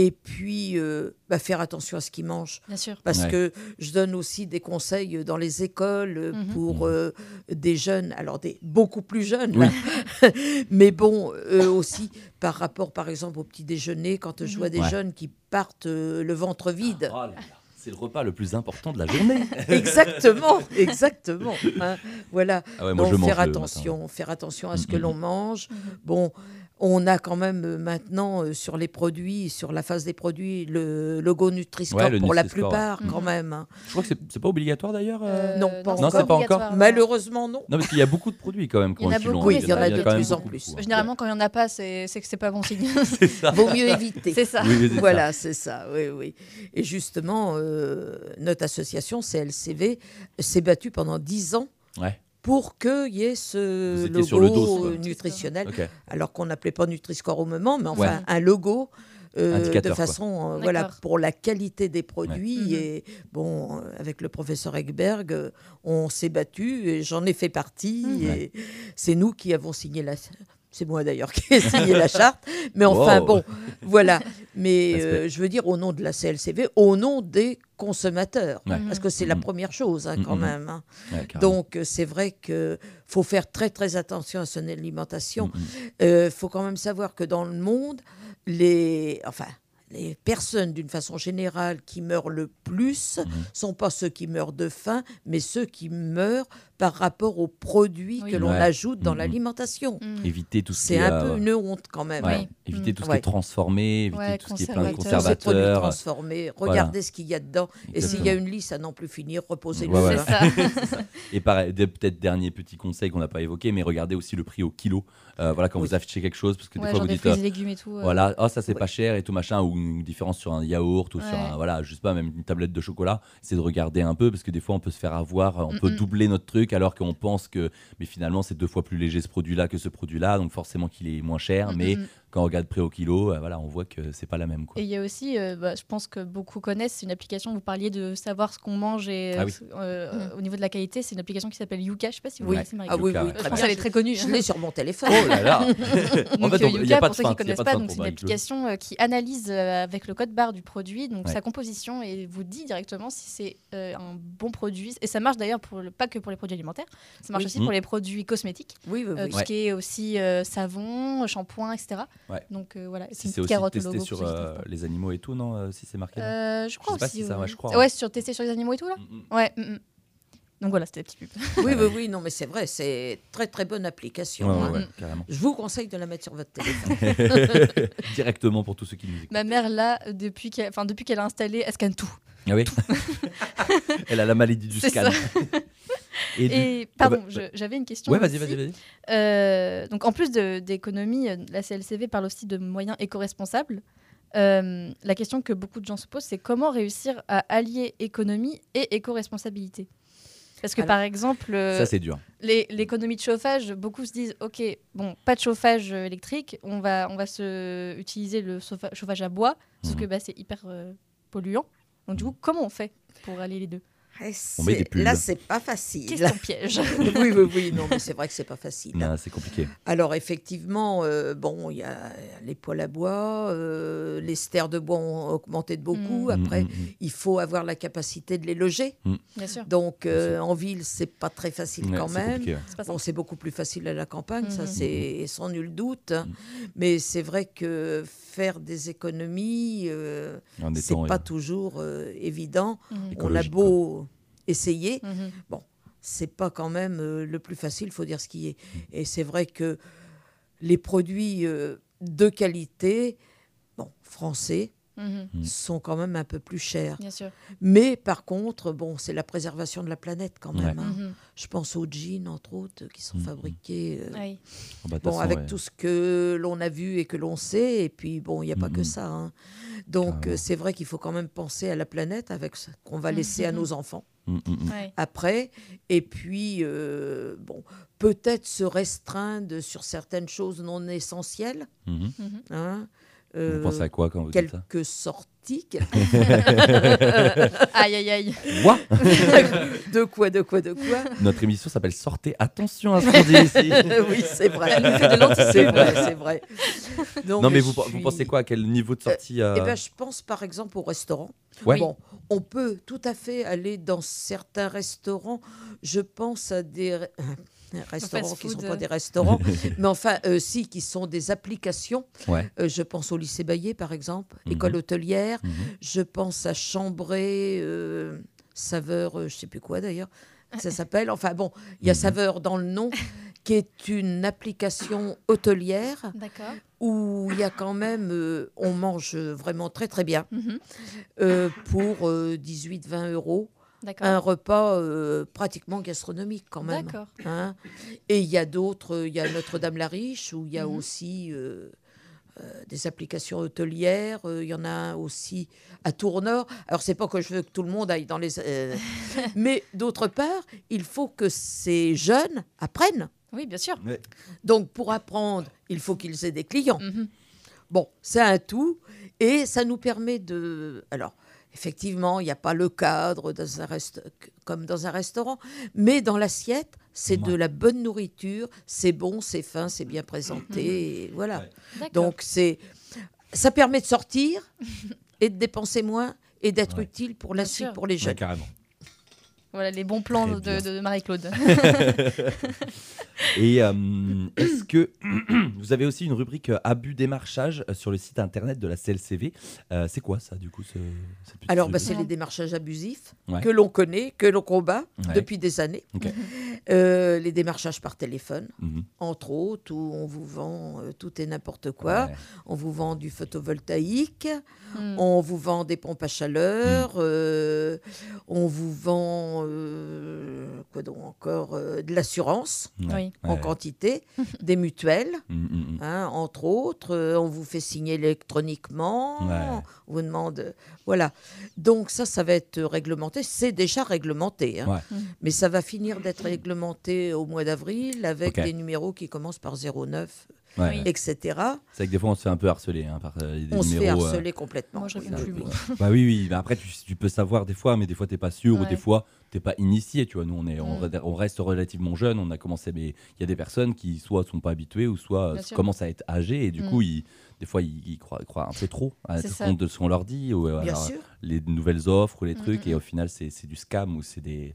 Et puis, euh, bah, faire attention à ce qu'ils mangent. Bien sûr. Parce Ouais. que je donne aussi des conseils dans les écoles euh, Mhm. pour Mhm. euh, des jeunes, alors des beaucoup plus jeunes, Oui. là. mais bon, eux aussi, par rapport par exemple au petit déjeuner, quand je vois des Ouais. jeunes qui partent euh, le ventre vide. Oh là là, c'est le repas le plus important de la journée. Exactement, exactement. hein. Voilà. Ah ouais, moi, Donc, faire attention, faire attention à ce Mm, que mm, l'on Mhm. mange. Bon, on a quand même euh, maintenant euh, sur les produits, sur la face des produits, le logo Nutri-Score Ouais, pour la plupart ouais. quand Mhm. même. hein. Je crois que c'est- pas obligatoire d'ailleurs. euh non, pas Non, c'est pas encore. Malheureusement, non. Non, parce qu'il y a beaucoup de produits quand même. Il y en a beaucoup, Oui, mais il y en a de pas quand même plus en beaucoup, plus. Généralement, quand il n'y en a pas, c'est que c'est pas bon signe. C'est ça. Vaut mieux éviter. c'est ça. Oui. Voilà, c'est ça, oui, oui. Et justement, euh, notre association, CLCV, s'est battue pendant 10 ans Ouais. Pour qu'il y ait ce logo sur le dos, quoi. euh, nutritionnel, alors qu'on n'appelait pas Nutri-Score au moment, mais enfin Ouais. un logo. euh, de façon, euh, voilà, pour la qualité des produits. Mhm. Et bon, euh, avec le professeur Egberg, euh, on s'est battu et j'en ai fait partie. Mhm. Et c'est nous qui avons signé la. C'est moi d'ailleurs qui ai signé la charte. Mais enfin, Wow. bon, voilà. Mais euh, je veux dire au nom de la CLCV, au nom des consommateurs. Ouais. Parce que c'est la Mhm. première chose, hein, quand Mhm. même. hein. Ouais. Donc, euh, c'est vrai qu'il faut faire très, très attention à son alimentation. Mm, mm. Il faut quand même savoir que dans le monde, les, enfin, les personnes, d'une façon générale, qui meurent le plus, Mhm. sont pas ceux qui meurent de faim, mais ceux qui meurent par rapport aux produits Oui. que l'on Ouais. ajuute dans Mhm. l'alimentation. Mm. Éviter tout ce qui C'est est. un euh, peu une honte quand même. ouais, hein. Oui. Éviter tout ce qui est transformé, éviter Ouais, tout ce qui est plein de conservateurs. Transformés, regardez ce qu'il y a dedans. Et s'il y a une liste à n'en plus finir, reposez-le. Et pareil, peut-être dernier petit conseil qu'on n'a pas évoqué, mais regardez aussi le prix au kilo. Euh, voilà, quand Oui. vous affichez quelque chose, parce que des fois vous des dites, fruits euh, et légumes et tout. euh. voilà, oh, ça c'est Ouais. pas cher et tout machin, ou une différence sur un yaourt ou sur un, voilà, je sais pas, même une tablette de chocolat. C'est de regarder un peu, parce que des fois on peut se faire avoir, on peut doubler notre truc alors qu'on pense que, mais finalement c'est deux fois plus léger ce produit-là que ce produit-là, donc forcément qu'il est moins cher, Mm, mais. Quand on regarde prix au kilo, euh, voilà, on voit que c'est pas la même. Quoi. Et il y a aussi, euh, bah, je pense que beaucoup connaissent, c'est une application, vous parliez de savoir ce qu'on mange et Ah euh, oui. ce- euh, au niveau de la qualité, c'est une application qui s'appelle Yuka, je sais pas si vous Oui. connaissez Marie. Ah oui, Yuka, oui, ouais. je très pense bien. qu'elle est très connue. Je l'ai sur mon téléphone. Oh là là En fait, euh, on- il n'y Yuka, a pas pour de ceux fin, qui connaissent pas pas, pour c'est une application euh, qui analyse euh, avec le code barre du produit, donc Ouais. sa composition et vous dit directement si c'est euh, un bon produit. Et ça marche d'ailleurs pour le, pas que pour les produits alimentaires, ça marche Oui. aussi Mm. pour les produits cosmétiques, Oui, oui, euh, oui. tout ce qui est aussi euh, savon, shampoing, etc. Ouais. Donc euh, voilà, c'est Si une petite aussi carotte au testé logo. sur euh, les animaux et tout, non euh, Si c'est marqué. Euh, je crois sais pas aussi. si ça, ouais, je crois, Ouais, hein. sur tester sur les animaux et tout là. Mm, mm. Ouais. mm. Donc voilà, c'était la petite pub. Oui, oui, oui, non, mais c'est vrai, c'est très, très bonne application. Ouais, hein. ouais, ouais, carrément. Je vous conseille de la mettre sur votre téléphone. Directement pour tous ceux qui nous écoutent. Ma mère là, depuis qu'elle, enfin depuis qu'elle a installé, elle scanne tout. Ah oui Elle a la maladie du C'est scan. Et, du- Et pardon, je- bah- j'avais une question. Ouais, vas-y, aussi. vas-y, vas-y. Euh, donc en plus de- d'économie, euh, la CLCV parle aussi de moyens éco-responsables. Euh, la question que beaucoup de gens se posent, c'est comment réussir à allier économie et éco-responsabilité? Parce que Alors- par exemple, euh, Ça, c'est dur. les- l'économie de chauffage, beaucoup se disent ok, bon, pas de chauffage électrique, on va, on va se utiliser le chauffa- chauffage à bois, sauf Mhm. que bah, c'est hyper euh, polluant. Donc du coup, comment on fait pour allier les deux? Eh, On met des pulls. Là, c'est pas facile. Question piège. oui, oui, oui, non, mais c'est vrai que c'est pas facile. Non, c'est compliqué. Alors effectivement, euh, bon, il y a les poêles à bois, euh, les stères de bois ont augmenté de beaucoup. Mm. Après, Mm, mm, il faut avoir la capacité de les loger. Bien sûr. Donc euh, Bien en ville, c'est pas très facile Ouais, quand même. compliqué, ouais. Bon, c'est beaucoup plus facile à la campagne, ça c'est sans nul doute. Mais c'est vrai que faire des économies, euh, c'est pas euh, toujours euh, évident. On a beau essayer, Mhm. c'est pas quand même euh, le plus facile, faut dire ce qui est. Et c'est vrai que les produits euh, de qualité, bon, français, Mhm. Mm. sont quand même un peu plus chers. Bien sûr. Mais par contre, bon, c'est la préservation de la planète quand Ouais. même. hein. Mhm. Je pense aux jeans, entre autres, qui sont fabriqués. euh, oui. bah, Bon, façon, avec ouais. tout ce que l'on a vu et que l'on sait, et puis bon, il n'y a pas que ça. hein. Donc euh, c'est vrai qu'il faut quand même penser à la planète avec ce qu'on va laisser à nos enfants Mm, mm, mm. Ouais. après, et puis euh, bon, peut-être se restreindre sur certaines choses non essentielles. Mhm. Mhm. hein. Vous Euh, pensez à quoi quand vous dites ça? quelques sorties. Aïe aïe aïe. Quoi de quoi, de quoi, de quoi? Notre émission s'appelle Sortez. Attention à ce qu'on dit ici. Oui, c'est vrai. C'est vrai, c'est vrai. Donc, non, mais vous, pensez quoi? À quel niveau de sortie euh, Eh ben, je pense par exemple au restaurant. Ouais. Bon, on peut tout à fait aller dans certains restaurants. Je pense à des restaurants qui ne sont pas des restaurants, mais enfin, euh, si, qui sont des applications. Ouais. Euh, je pense au lycée Baillet, par exemple, Mhm. école hôtelière. Mhm. Je pense à Chambray, euh, saveur, euh, je sais plus quoi d'ailleurs, ça s'appelle. Enfin bon, il y a Mhm. saveur dans le nom, qui est une application hôtelière D'accord. où il y a quand même, euh, on mange vraiment très très bien euh, pour 18-20 euros. Un repas euh, pratiquement gastronomique quand même. D'accord. hein. Et il y a d'autres, il y a Notre-Dame-la-Riche où il y a Mhm. aussi euh, euh, des applications hôtelières. euh, Il y en a un aussi à Tournord. Alors c'est pas que je veux que tout le monde aille dans les, euh, mais d'autre part, il faut que ces jeunes apprennent. Oui, bien sûr. Donc pour apprendre, il faut qu'ils aient des clients. Mhm. Bon, c'est un tout. Et ça nous permet de... Alors, effectivement, il n'y a pas le cadre dans un rest- comme dans un restaurant, mais dans l'assiette, c'est de la bonne nourriture, c'est bon, c'est fin, c'est bien présenté, et voilà. Donc, c'est... Ça permet de sortir et de dépenser moins et d'être Ouais. utile pour la suite, pour les Ouais, jeunes. carrément. Voilà les bons plans de, Marie-Claude. Et euh, est-ce que vous avez aussi une rubrique euh, abus démarchage euh, sur le site internet de la CLCV Euh, C'est quoi ça du coup ce, cette petite Alors, bah, c'est les démarchages abusifs Ouais. que l'on connaît, que l'on combat Ouais. depuis des années. Euh, les démarchages par téléphone, Mhm. entre autres, où on vous vend euh, tout et n'importe quoi. Ouais. On vous vend du photovoltaïque, Mm. on vous vend des pompes à Mm. chaleur, euh, on vous vend euh, quoi donc encore euh, de l'assurance. Oui. en Ouais. quantité, des mutuelles, Mhm, mhm. hein, entre autres. euh, on vous fait signer électroniquement. Ouais. On vous demande, voilà. Donc ça, ça va être réglementé. C'est déjà réglementé, hein. Ouais. Mm. mais ça va finir d'être réglementé au mois d'avril avec des numéros qui commencent par 09, Ouais. Etc. C'est vrai que des fois on se fait un peu harceler hein, par euh, des On se fait numéros, euh, harceler complètement. Moi, je oui, réponds oui, plus. Bah oui, oui. Mais après, tu, tu peux savoir des fois, mais des fois, t'es pas sûr, ou des fois, t'es pas initié. Tu vois, nous, on, est, on, Mm. on reste relativement jeune. On a commencé, mais il y a des personnes qui soit sont pas habituées, ou soit Bien euh, sûr. commencent à être âgées, et du Mm. coup, ils, des fois, ils, ils croient, ils croient un peu trop à ce qu'on de ce qu'on leur dit, ou Bien alors, sûr. les nouvelles offres ou les Mm, trucs, mm, et au final, c'est du scam ou c'est des,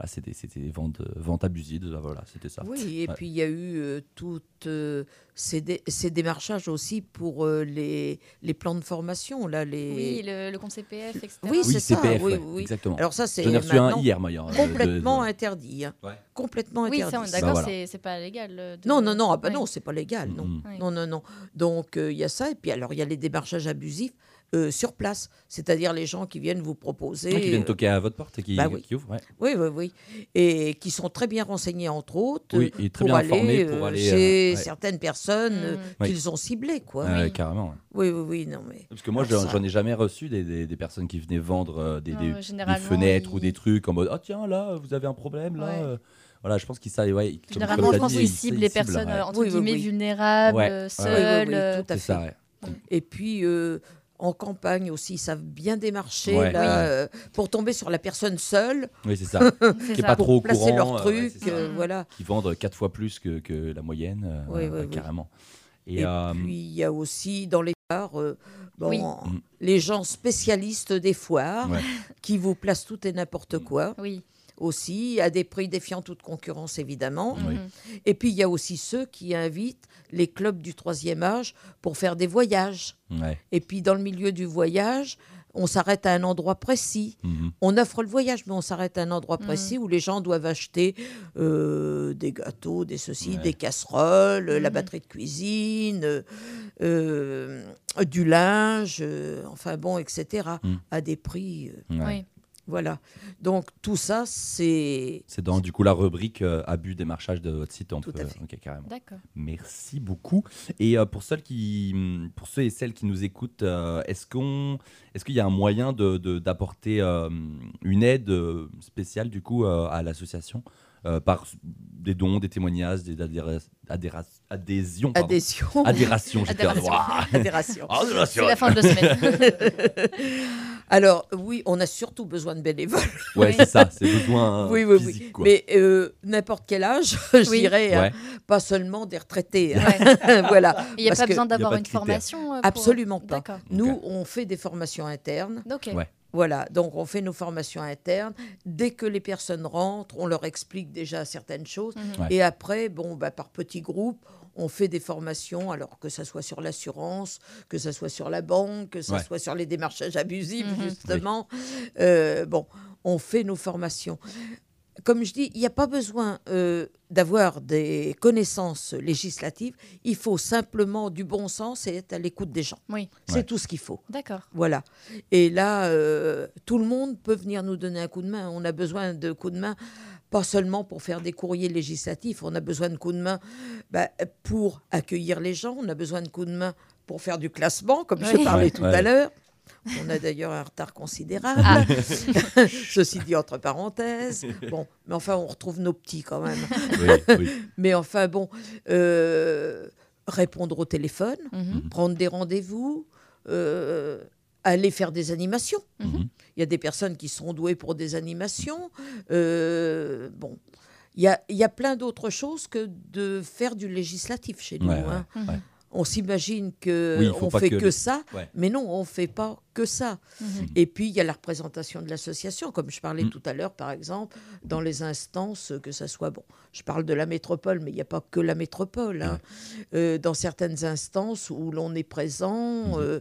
ah, c'est des, c'est des ventes, ventes abusives. Voilà, c'était ça. Oui, et Ouais. puis il y a eu euh, toutes euh, ces, dé- ces démarchages aussi pour euh, les, les plans de formation. Là, les... Oui, le, le compte CPF, etc. Oui, Oui, c'est ça, CPF, oui, ouais, oui. exactement. Alors ça, c'est J'en ai reçu un maintenant hier, moi. hier, de- de- complètement de- interdit. hein. Ouais. Complètement Oui, interdit. ça, on est ça. d'accord, Bah, voilà. c'est- c'est pas légal. euh, de- Non, non, non, ah bah Ouais. non, c'est pas légal, non. Non, non, non. Donc, euh, il y a ça. Et puis, alors, il y a les démarchages abusifs. Euh, sur place, c'est-à-dire les gens qui viennent vous proposer. Ah, qui viennent euh, toquer à votre porte et qui, bah oui. qui ouvrent. ouais. oui, oui, oui. Et qui sont très bien renseignés, entre autres, Oui, et très pour bien aller, informés pour euh, aller, chez euh, ouais. certaines personnes euh. Oui. qu'ils ont ciblées. Quoi. Ouais, carrément. Oui, oui, oui, non, mais. Parce que moi, j'en ça- j'en ai jamais reçu des, des- des personnes qui venaient vendre euh, des, Ah fenêtres ou des trucs en mode Ah, tiens, là, vous avez un problème, là. Ouais. euh. Voilà, je pense qu'ils savent. Ouais, Généralement, comme je t'as pense dit, qu'ils ils- ciblent les personnes ouais. euh, entre Oui, oui, guillemets oui. vulnérables, euh, seules. oui, euh, tout à C'est fait. ça, ouais. Et puis, euh, en campagne aussi, ils savent bien démarcher Ouais. là, Oui. euh, pour tomber sur la personne seule, Oui, c'est ça. qui est ça. pas trop au placer courant. leur euh, ouais, truc. euh, Mm. voilà. Qui vendent quatre fois plus que, que la moyenne. Oui, carrément. Et, Et euh, puis, il y a aussi dans les bars, euh, bon, Oui. Mm. les gens spécialistes des foires Ouais. qui vous placent tout et n'importe quoi Oui. Aussi, à des prix défiant toute concurrence évidemment. Oui. Mhm. Et puis, il y a aussi ceux qui invitent les clubs du troisième âge pour faire des voyages. ouais. Et puis, dans le milieu du voyage, on s'arrête à un endroit précis. Mhm. On offre le voyage, mais on s'arrête à un endroit Mhm. précis où les gens doivent acheter euh, des gâteaux, des ceci, Ouais. des casseroles, la Mhm. batterie de cuisine, euh, euh, du linge, euh, enfin bon, etc. Mhm. À des prix. euh, Ouais. Voilà. Donc tout ça, c'est. C'est dans du coup la rubrique euh, abus démarchage de votre site. On Tout peut- à fait. ok, carrément. D'accord. Merci beaucoup. Et euh, pour celles qui, pour ceux et celles qui nous écoutent, euh, est-ce qu'on, est-ce qu'il y a un moyen de, de- d'apporter euh, une aide spéciale du coup euh, à l'association? Euh, par des dons, des témoignages, des adhésions, pardon. Adhésion. Adhération, j'étais Adhération. C'est la fin de la semaine. Alors oui, on a surtout besoin de bénévoles. Ouais, Oui. c'est ça, c'est besoin oui, oui, physique, oui. quoi. Mais euh, n'importe quel âge, je Oui. dirais, hein, pas seulement des retraités. hein. Ouais. voilà. Il n'y a pas que besoin d'avoir une formation euh, pour- Absolument pas. Nous, on fait des formations internes. Ok. Ouais. Voilà, donc on fait nos formations internes. Dès que les personnes rentrent, on leur explique déjà certaines choses. Mhm. Ouais. Et après, bon, bah, par petits groupes, on fait des formations, alors que ça soit sur l'assurance, que ça soit sur la banque, que ça Ouais. soit sur les démarchages abusifs, Mhm. justement. Euh, bon, on fait nos formations. Comme je dis, il n'y a pas besoin euh, d'avoir des connaissances législatives. Il faut simplement du bon sens et être à l'écoute des gens. Oui. C'est Ouais. tout ce qu'il faut. D'accord. Voilà. Et là, euh, tout le monde peut venir nous donner un coup de main. On a besoin de coups de main, pas seulement pour faire des courriers législatifs. On a besoin de coups de main bah, pour accueillir les gens. On a besoin de coups de main pour faire du classement, comme je Oui. parlais Ouais, tout ouais. à l'heure. On a d'ailleurs un retard considérable. Ah. Ceci dit entre parenthèses. Bon, mais enfin, on retrouve nos petits quand même. Oui, oui. Mais enfin, bon, euh, répondre au téléphone, Mhm. prendre des rendez-vous, euh, aller faire des animations. Mhm. Il y a des personnes qui sont douées pour des animations. Euh, bon, il y a, il y a plein d'autres choses que de faire du législatif chez nous. Ouais, hein. ouais, ouais. On s'imagine que Oui, on fait que ça, Ouais. mais non, on fait pas que ça. Mhm. Et puis il y a la représentation de l'association, comme je parlais Mm. tout à l'heure, par exemple, dans les instances, que ça soit bon. Je parle de la métropole, mais il n'y a pas que la métropole. hein. Euh, dans certaines instances où l'on est présent, Mhm. euh,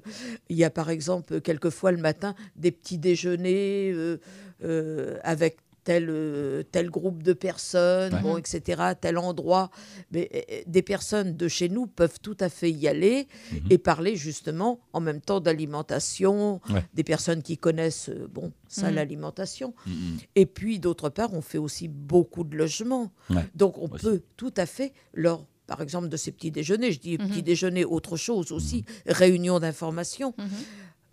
il y a par exemple quelquefois le matin des petits déjeuners euh, euh, avec tel, euh, tel groupe de personnes, Ouais. bon, etc., tel endroit. Mais euh, des personnes de chez nous peuvent tout à fait y aller Mhm. et parler justement en même temps d'alimentation, Ouais. des personnes qui connaissent, euh, bon, ça, Mhm. l'alimentation. Mhm. Et puis, d'autre part, on fait aussi beaucoup de logements. Ouais, Donc, on aussi. peut tout à fait leur par exemple, de ces petits déjeuners, je dis petits déjeuners, autre chose aussi, réunion d'information.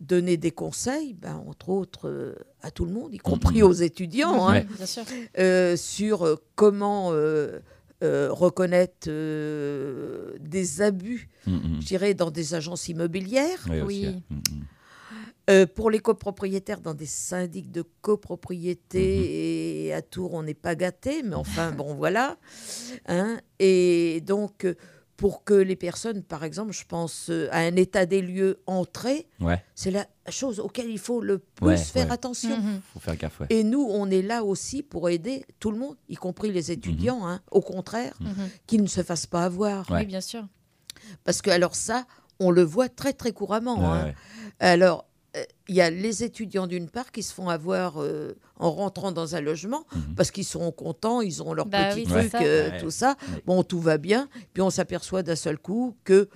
Donner des conseils, ben, entre autres, euh, à tout le monde, y compris Mhm. aux étudiants, hein, Ouais. Bien sûr. euh, sur euh, comment euh, euh, reconnaître euh, des abus, Mhm. je dirais, dans des agences immobilières. Oui, Oui. pour les copropriétaires, dans des syndics de copropriété, et à Tours, on n'est pas gâté, mais enfin, bon, voilà. Hein. Et donc, euh, pour que les personnes, par exemple, je pense euh, à un état des lieux Ouais, c'est la chose auquel il faut le plus Ouais, faire ouais. attention. Mhm. faut faire gaffe, ouais. Et nous, on est là aussi pour aider tout le monde, y compris les étudiants, hein, au contraire, Mhm. qu'ils ne se fassent pas avoir. Ouais. Oui, bien sûr. Parce que, alors ça, on le voit très, très couramment. Ouais, hein. ouais. Alors, il y a les étudiants d'une part qui se font avoir euh, en rentrant dans un logement Mhm. parce qu'ils sont contents, ils ont leur Bah petit oui, truc, ça. euh, Ouais. tout ça. Ouais. Bon, tout va bien. Puis on s'aperçoit d'un seul coup que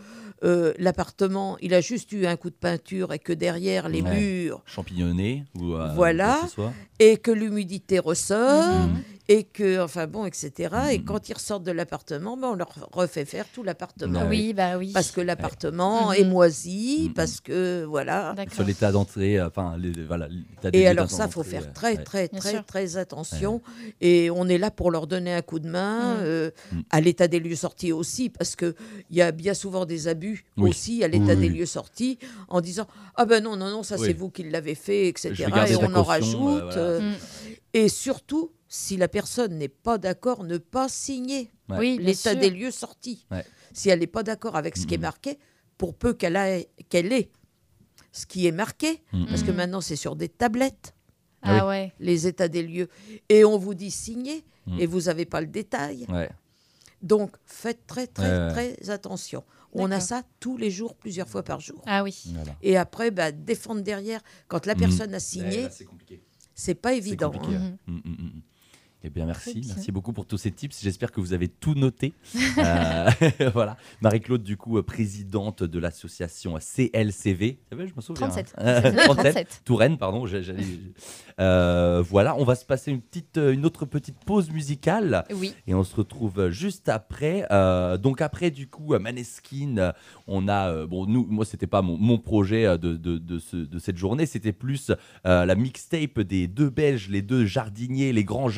euh, l'appartement, il a juste eu un coup de peinture et que derrière les Ouais. murs, Champignonné ou euh, Voilà. quoi que ce soit. et que l'humidité ressort, Mhm. Et que, enfin bon, etc. Et Mhm. quand ils ressortent de l'appartement, ben, on leur refait faire tout l'appartement. Ah Oui, bah oui. Parce que l'appartement Mhm. est moisi, Mhm. parce que voilà. D'accord. Sur l'état d'entrée, euh, enfin, les- voilà, Et alors ça, faut faire très, ouais. très, Bien très, sûr. très attention. Et on est là pour leur donner un coup de main, euh, à l'état des lieux sortis aussi, parce qu'il y a bien souvent des abus Oui. aussi à l'état Oui, des oui. lieux sortis, en disant « Ah ben non, non, non, ça Oui. c'est vous qui l'avez fait, etc. vais » garder Et on en rajoute. euh, voilà. Et surtout, si la personne n'est pas d'accord, ne pas signer Ouais. Oui, l'état des lieux sortis. Ouais. Si elle n'est pas d'accord avec ce qui est Mhm. marqué, pour peu qu'elle ait- qu'elle ait ce qui est marqué, Mhm. parce que Mhm. maintenant c'est sur des tablettes, Ah ouais. les états des lieux, et on vous dit signer, et vous n'avez pas le détail. Ouais. Donc faites très très Ouais, ouais. très attention. On a ça tous les jours, plusieurs fois par jour. Ah oui. Voilà. Et après, bah, défendre derrière, quand la personne a signé, c'est pas C'est évident. compliqué, hein. Eh bien, merci. Bien. Merci beaucoup pour tous ces tips. J'espère que vous avez tout noté. Euh, voilà. Marie-Claude, du coup, euh, présidente de l'association CLCV. Vous savez, je me souviens. 37. hein. 37. 37. Touraine, pardon. Euh, voilà, on va se passer une, petite, une autre petite pause musicale. Oui. Et on se retrouve juste après. Euh, donc après, du coup, Maneskin, on a... bon, nous, moi, c'était pas mon, mon projet de, de, de, ce- de cette journée. C'était plus la mixtape des deux Belges, les deux jardiniers, les grands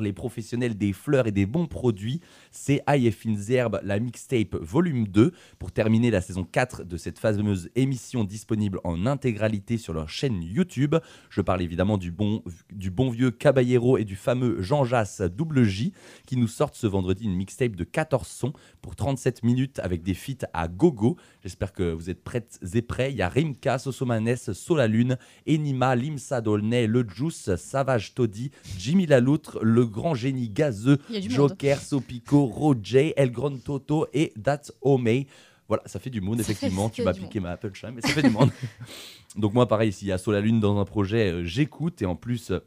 les professionnels des fleurs et des bons produits. C'est Aïe et Fines Herbes, la mixtape volume 2, pour terminer la saison 4 de cette fameuse émission disponible en intégralité sur leur chaîne YouTube. Je parle évidemment du bon, du bon vieux Caballero et du fameux Jean Jass Double J qui nous sortent ce vendredi une mixtape de 14 sons pour 37 minutes avec des feats à gogo. J'espère que vous êtes prêtes et prêts. Il y a Rimka, Sosomanes, Solalune, Enima, Limsa Dolnay, Le Juice, Savage Toddy, Jimmy Laloutre, Le Grand Génie Gazeux. Joker, Sopico, Roger, El Gran Toto et That's Omei. Voilà, ça fait du monde, effectivement. Tu m'as piqué ma punchline, mais ça fait du monde. Donc moi, pareil, s'il y a la Lune dans un projet, euh, j'écoute. Et en plus, euh,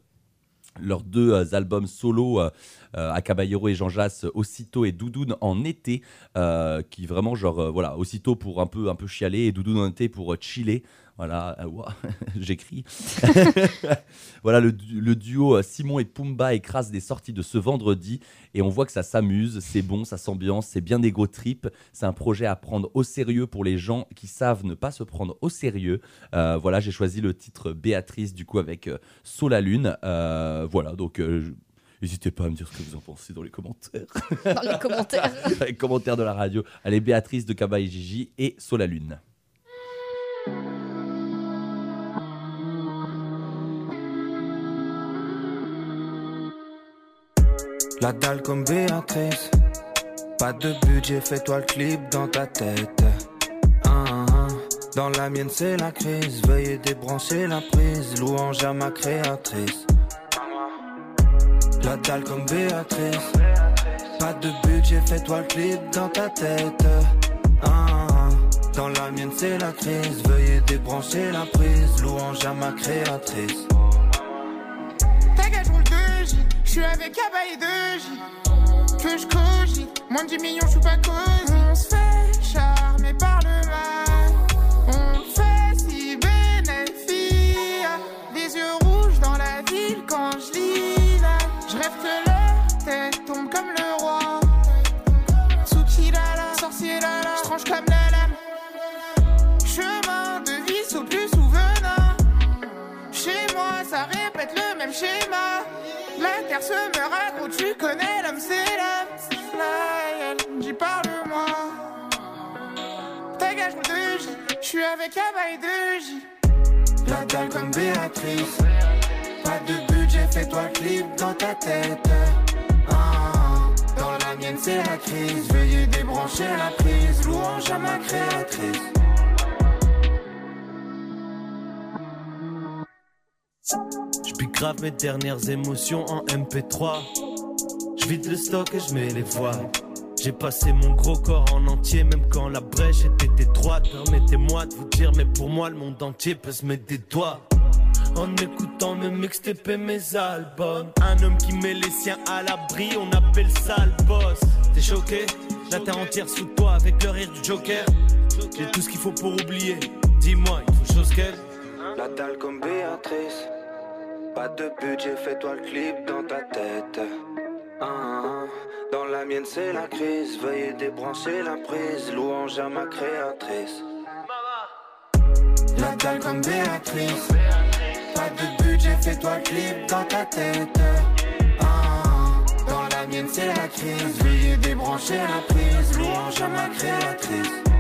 leurs deux euh, albums solo, euh, euh, à Caballero et Jean Jass, Aussitôt et Doudoune en été, qui vraiment, genre, voilà, Aussitôt pour un peu, un peu chialer et Doudoune en été pour chiller. Voilà, euh, j'écris. voilà, le, du- le duo euh, Simon et Pumba écrase des sorties de ce vendredi et on voit que ça s'amuse, c'est bon, ça s'ambiance, c'est bien égo trip. C'est un projet à prendre au sérieux pour les gens qui savent ne pas se prendre au sérieux. Euh, voilà, j'ai choisi le titre Béatrice du coup avec euh, Saut la Lune. Euh, voilà, donc n'hésitez pas à me dire ce que vous en pensez dans les commentaires. Dans les commentaires. les commentaires de la radio. Allez, Béatrice de Kaba et Gigi et Saut la Lune. La dalle comme Béatrice. Pas de budget, fais-toi le clip dans ta tête. Ah, ah, ah. Dans la mienne, c'est la crise. Veuillez débrancher la prise. Louange à ma créatrice. La dalle comme Béatrice. Pas de budget, fais-toi le clip dans ta tête. Dans la mienne, c'est la crise. Veuillez débrancher la prise. Louange à ma créatrice. Je suis avec Abba et 2J. Que je cogite. Moins de 10 millions, je suis pas cosy. On se fait charmer par le mal. On fait si bénéfique. Des yeux rouges dans la ville quand je lis là. Je rêve que leur tête tombe comme le roi. Tsukilala, sorcier lala. Je tranche comme la lame. Chemin de vie au plus souvenant. Chez moi, ça répète le même schéma. Terre se me raconte, tu connais l'homme, c'est. Fly, j'y parle-moi. Ta gage, de J, je suis avec Abba et 2J. La dalle comme Béatrice. Pas de budget, fais-toi clip dans ta tête. Ah. dans la mienne, c'est la crise. Veuillez débrancher la prise. Louange à ma créatrice. Grave mes dernières émotions en MP3. Je vide le stock et je mets les voiles. J'ai passé mon gros corps en entier, même quand la brèche était étroite. Permettez-moi de vous dire, mais pour moi, le monde entier peut se mettre des doigts. En écoutant mes mixtapes mes albums. Un homme qui met les siens à l'abri, on appelle ça le boss. T'es choqué? La terre entière sous toi avec le rire du Joker. J'ai tout ce qu'il faut pour oublier. Dis-moi, il faut chose qu'elle. La dalle comme Béatrice. Pas de budget, fais-toi le clip dans ta tête. Ah, ah. Dans la mienne, c'est la crise. Veuillez débrancher la prise. Louange à ma créatrice. La dalle comme Béatrice. Pas de budget, fais-toi le clip dans ta tête. Ah. Dans la mienne, c'est la crise. Veuillez débrancher la prise. Louange à ma créatrice.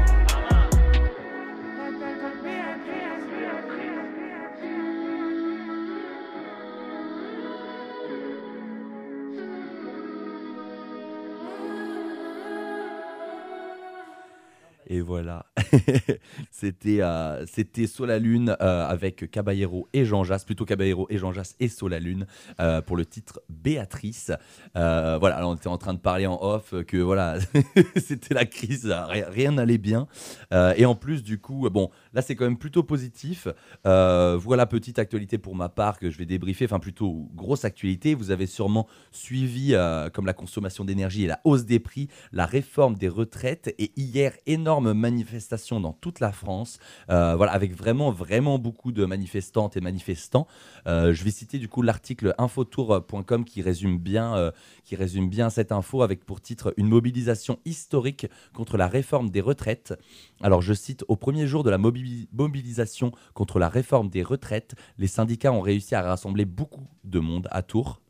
Et voilà, c'était euh, c'était Solalune euh, avec Caballero et Jean Jass, plutôt Caballero et Jean Jass et Solalune euh, pour le titre Béatrice. Euh, voilà, on était en train de parler en off que voilà, c'était la crise, rien n'allait bien. Et en plus, du coup, bon, là c'est quand même plutôt positif. Euh, voilà, petite actualité pour ma part que je vais débriefer, enfin plutôt grosse actualité. Vous avez sûrement suivi, euh, comme la consommation d'énergie et la hausse des prix, la réforme des retraites. Et hier, énorme manifestation dans toute la France, euh, voilà, avec vraiment, vraiment beaucoup de manifestantes et manifestants. Je vais citer du coup l'article infotour.com qui résume bien, qui résume bien cette info avec pour titre une mobilisation historique contre la réforme des retraites. Alors je cite au premier jour de la mobi- mobilisation contre la réforme des retraites, les syndicats ont réussi à rassembler beaucoup de monde à Tours,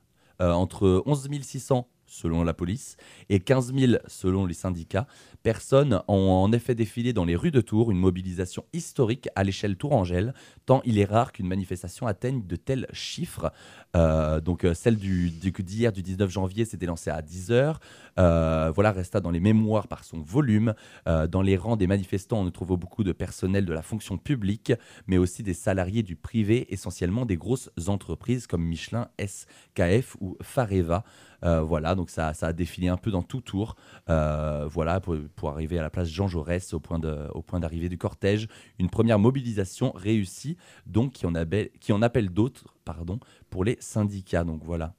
euh, entre 11 600 selon la police et 15 000 selon les syndicats. Personnes ont en effet défilé dans les rues de Tours, une mobilisation historique à l'échelle tourangelle, tant il est rare qu'une manifestation atteigne de tels chiffres. Euh, donc euh, celle d'hier, du 19 janvier, s'était lancée à 10h. voilà, resta dans les mémoires par son volume. Euh, dans les rangs des manifestants, on trouve beaucoup de personnel de la fonction publique, mais aussi des salariés du privé, essentiellement des grosses entreprises comme Michelin, SKF ou Fareva. Euh, voilà, donc ça, a défilé un peu dans tout tour. Euh, voilà, pour, arriver à la place Jean Jaurès au point d'arrivée du cortège. Une première mobilisation réussie, donc qui en appelle d'autres, pardon, pour les syndicats. Donc voilà.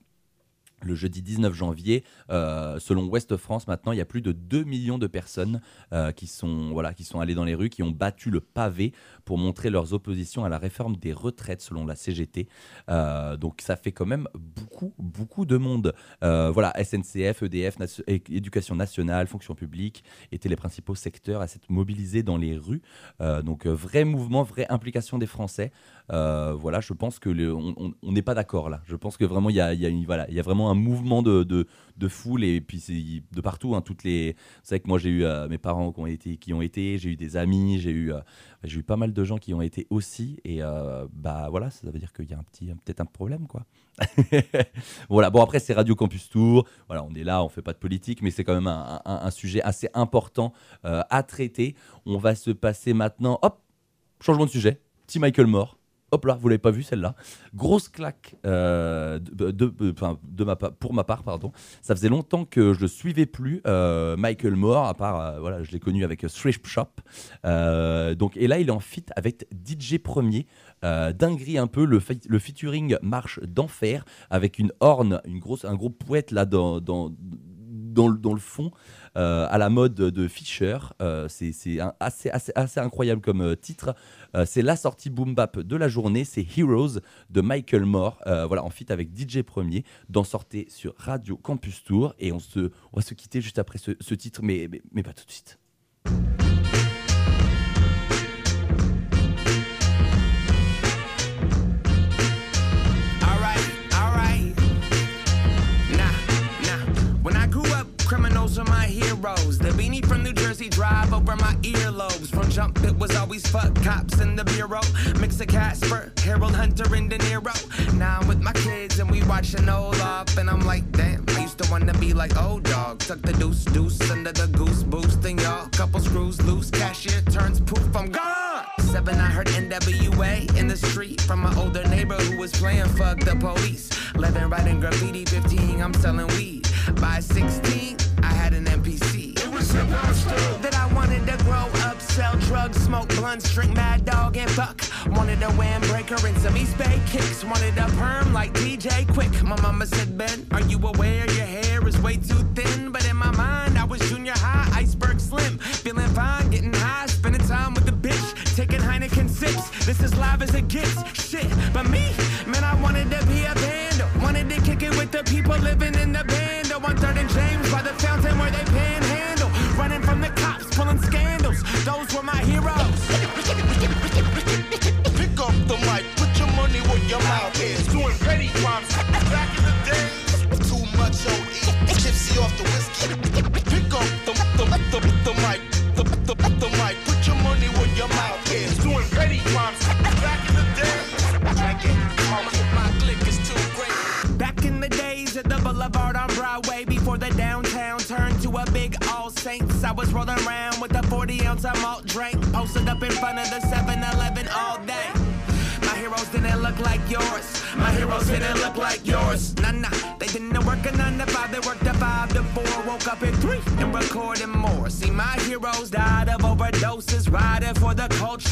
Le jeudi 19 janvier, euh, selon Ouest France, maintenant, il y a plus de 2 millions de personnes euh, qui, sont, allées dans les rues, qui ont battu le pavé pour montrer leurs oppositions à la réforme des retraites, selon la CGT. Euh, donc ça fait quand même beaucoup, beaucoup de monde. Voilà, SNCF, EDF, Éducation nationale, fonction publique étaient les principaux secteurs à s'être mobilisés dans les rues. Donc vrai mouvement, vraie implication des Français. Euh, voilà, je pense que on- n'est pas d'accord là. Je pense que vraiment il y a, voilà, il y a vraiment un mouvement de, de, foule et puis c'est de partout. hein, toutes les, savez que moi j'ai eu euh, mes parents qui ont été, qui ont été, j'ai eu des amis, j'ai eu, euh, j'ai eu pas mal de gens qui ont été aussi et bah voilà, ça veut dire qu'il y a un petit, peut-être un problème quoi. voilà, bon après c'est Radio Campus Tour, voilà, on est là, on fait pas de politique, mais c'est quand même un, un- sujet assez important à traiter. On va se passer maintenant, hop, changement de sujet, petit Michael Moore. Hop là, vous l'avez pas vu celle-là. Grosse claque euh, de, pour ma part, pardon. Ça faisait longtemps que je ne suivais plus euh, Michael Moore, à part, euh, voilà, je l'ai connu avec Thrift Shop. Donc, et là, il est en fit avec DJ Premier. Dinguerie un peu, le, le featuring marche d'enfer avec une horn, une grosse, un gros poète là dans, dans, dans, le- fond, euh, à la mode de Fisher. Euh, c'est assez, assez, incroyable comme euh, titre. C'est la sortie boom bap de la journée, c'est Heroes de Michael Moore, voilà, en fit avec DJ Premier, d'en sortir sur Radio Campus Tour. Et on, va se quitter juste après ce, titre, mais pas tout de suite. Over my earlobes. From jump, it was always fuck cops in the bureau. Mix of Casper, Harold Hunter, and De Niro. Now I'm with my kids and we watching Olaf, and I'm like, damn. I used to wanna be like old dog. Tuck the deuce deuce under the goose boost, and y'all couple screws loose. Cashier turns poof, I'm gone. Seven, I heard NWA in the street from my older neighbor who was playing fuck the police. 11, writing graffiti. 15, I'm selling weed. By 16, I had an that I wanted to grow up, sell drugs, smoke blunts, drink Mad Dog and fuck. Wanted a windbreaker and some East Bay kicks. Wanted a perm like DJ Quick. My mama said, Ben, are you aware your hair is way too thin? But in my mind, I was junior high, iceberg slim. Feeling fine, getting high, spending time with the bitch. Taking Heineken sips, this is live as it gets. Shit, but me, man, I wanted to be a band. Wanted to kick it with the people living in the band. Oh, 130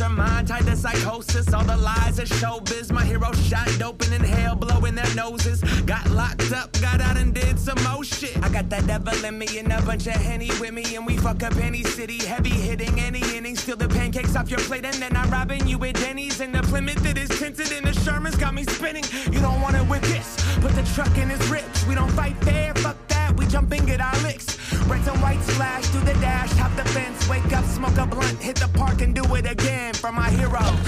mind tied to psychosis. All the lies of showbiz. My heroes shot dope and in hell, blowing their noses. Got locked up, got out and did some more shit. I got that devil in me and a bunch of henny with me. And we fuck up any city, heavy hitting any inning. Steal the pancakes off your plate and then I'm robbing you at Denny's. And the Plymouth that is tinted in the Sherman's got me spinning. You don't want it with this. Put the truck in his rich. We don't fight fair, fuck that. We jump and get our licks. Reds and white splash through the dash, hop the fence, wake up, smoke a blunt, hit the park and do it again for my heroes.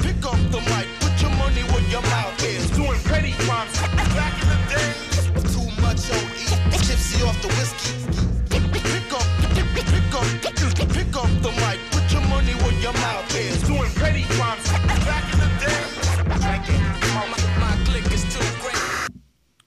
Pick up the mic, put your money where your mouth is. Doing petty crimes back in the days. Too much OE, tipsy off the whiskey. Pick up, pick up, pick up the mic, put your money where your mouth is. Doing petty crimes back in the days. Back in, my, my is too great.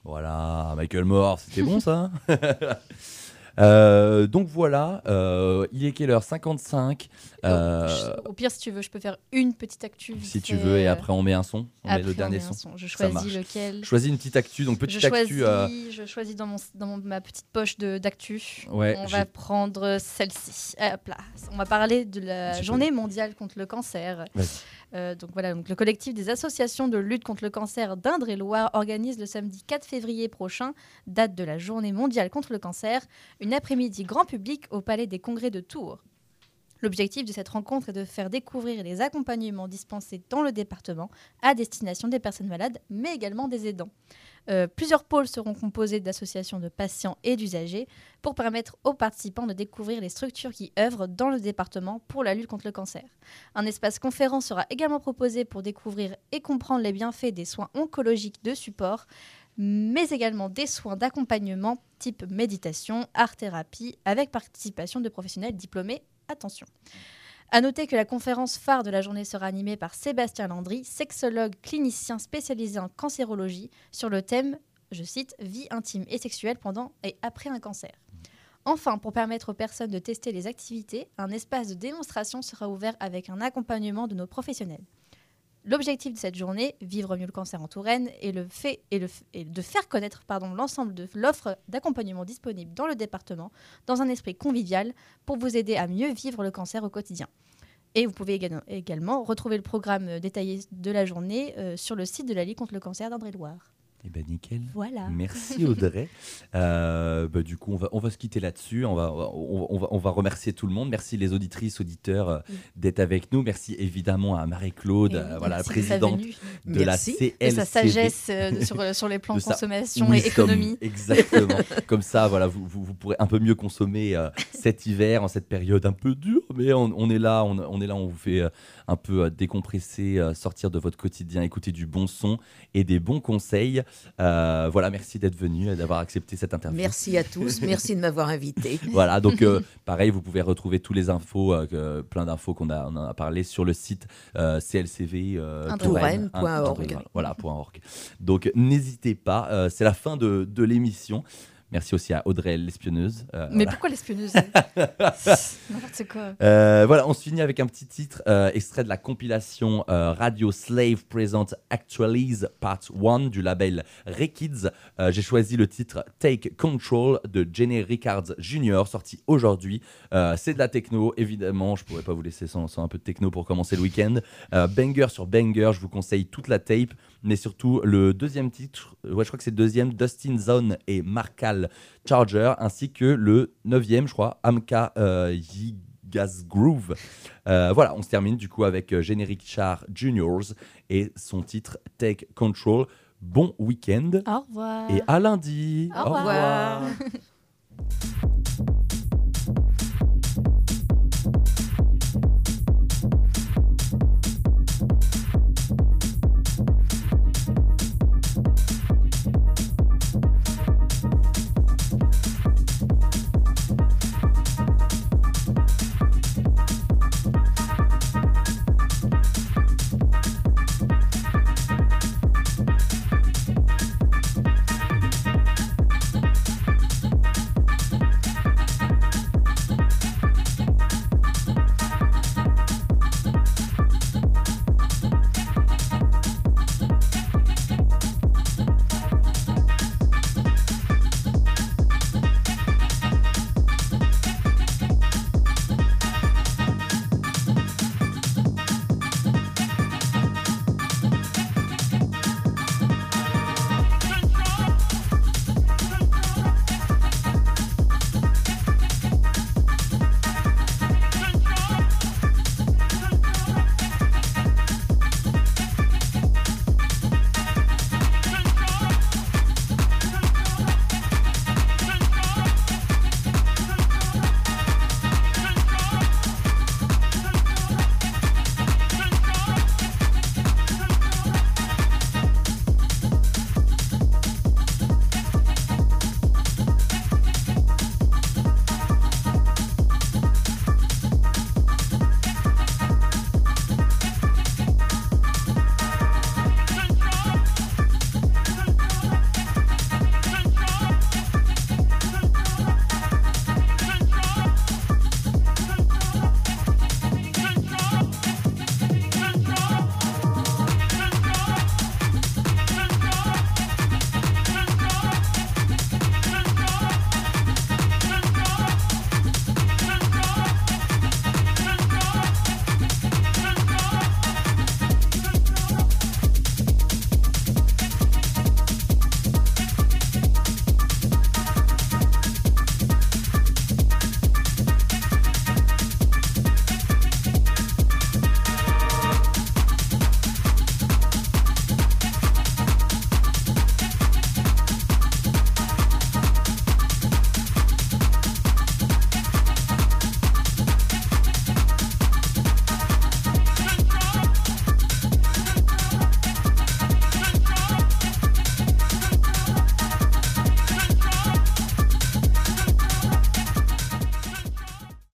Voilà, Michael Moore, c'était bon ça Euh, donc voilà, euh, il est quelle heure 55. euh, Au pire, si tu veux, je peux faire une petite actu. si tu veux, et après on met un son. On après, met le on dernier met un son. son. Je choisis lequel. Choisis une petite actu. Donc petite je actu. choisis, euh, je choisis dans, mon, dans mon- ma petite poche d'actu. Ouais, on va prendre celle-ci. Hop là. On va parler de la journée mondiale contre le cancer. Vas-y. Euh, donc voilà, le collectif des associations de lutte contre le cancer d'Indre-et-Loire organise le samedi 4 février prochain, date de la journée mondiale contre le cancer, une après-midi grand public au Palais des Congrès de Tours. L'objectif de cette rencontre est de faire découvrir les accompagnements dispensés dans le département à destination des personnes malades, mais également des aidants. Euh, plusieurs pôles seront composés d'associations de patients et d'usagers pour permettre aux participants de découvrir les structures qui œuvrent dans le département pour la lutte contre le cancer. Un espace conférence sera également proposé pour découvrir et comprendre les bienfaits des soins oncologiques de support, mais également des soins d'accompagnement type méditation, art-thérapie, avec participation de professionnels diplômés. Attention. À noter que la conférence phare de la journée sera animée par Sébastien Landry, sexologue clinicien spécialisé en cancérologie, sur le thème, je cite, vie intime et sexuelle pendant et après un cancer. Enfin, pour permettre aux personnes de tester les activités, un espace de démonstration sera ouvert avec un accompagnement de nos professionnels. L'objectif de cette journée, Vivre mieux le cancer en Touraine, est, le fait, de faire connaître l'ensemble de l'offre d'accompagnement disponible dans le département dans un esprit convivial pour vous aider à mieux vivre le cancer au quotidien. Et vous pouvez également, retrouver le programme euh, détaillé de la journée euh, sur le site de la Ligue contre le cancer d'Indre-et-Loire. Eh ben nickel. Voilà. Merci Audrey. Euh, bah, du coup, on va, on va se quitter là-dessus. On va, on, on va, on va remercier tout le monde. Merci les auditrices, auditeurs euh, Oui. d'être avec nous. Merci évidemment à Marie-Claude, Et euh, voilà, la de présidente de la. De sa sagesse sur, sur les plans De consommation et économie. Exactement. Comme ça, voilà, vous, vous, vous pourrez un peu mieux consommer cet hiver, en cette période un peu dure, mais on, est là, on, est là, on vous fait un peu décompresser, sortir de votre quotidien, écouter du bon son et des bons conseils. Euh, voilà, merci d'être venu et d'avoir accepté cette interview. Merci à tous. Merci de m'avoir invité. Voilà, donc euh, pareil, vous pouvez retrouver tous les infos, euh, plein d'infos qu'on a, on a parlé sur le site CLCV Touraine, Touraine. Voilà, org. Donc n'hésitez pas, c'est la fin de, de l'émission. Merci aussi à Audrey l'espionneuse. euh, Mais voilà. pourquoi l'espionneuse N'importe quoi. Euh, voilà, on se finit avec un petit titre euh, extrait de la compilation Radio Slave Present Actualize Part 1 du label Rekids. J'ai choisi le titre Take Control de Jenny Rickards Jr. sorti aujourd'hui. C'est de la techno, évidemment. Je pourrais pas vous laisser sans, sans un peu de techno pour commencer le week-end. Banger sur banger, je vous conseille toute la tape, mais surtout le deuxième titre. euh, Ouais, je crois que c'est le deuxième, Dustin Zone et Markal Charger, ainsi que le neuvième, je crois, Amka euh, Gas Groove. Euh, voilà, on se termine du coup avec euh, Générique Char Juniors et son titre Take Control. Bon week-end Au revoir. et à lundi. Au revoir. revoir.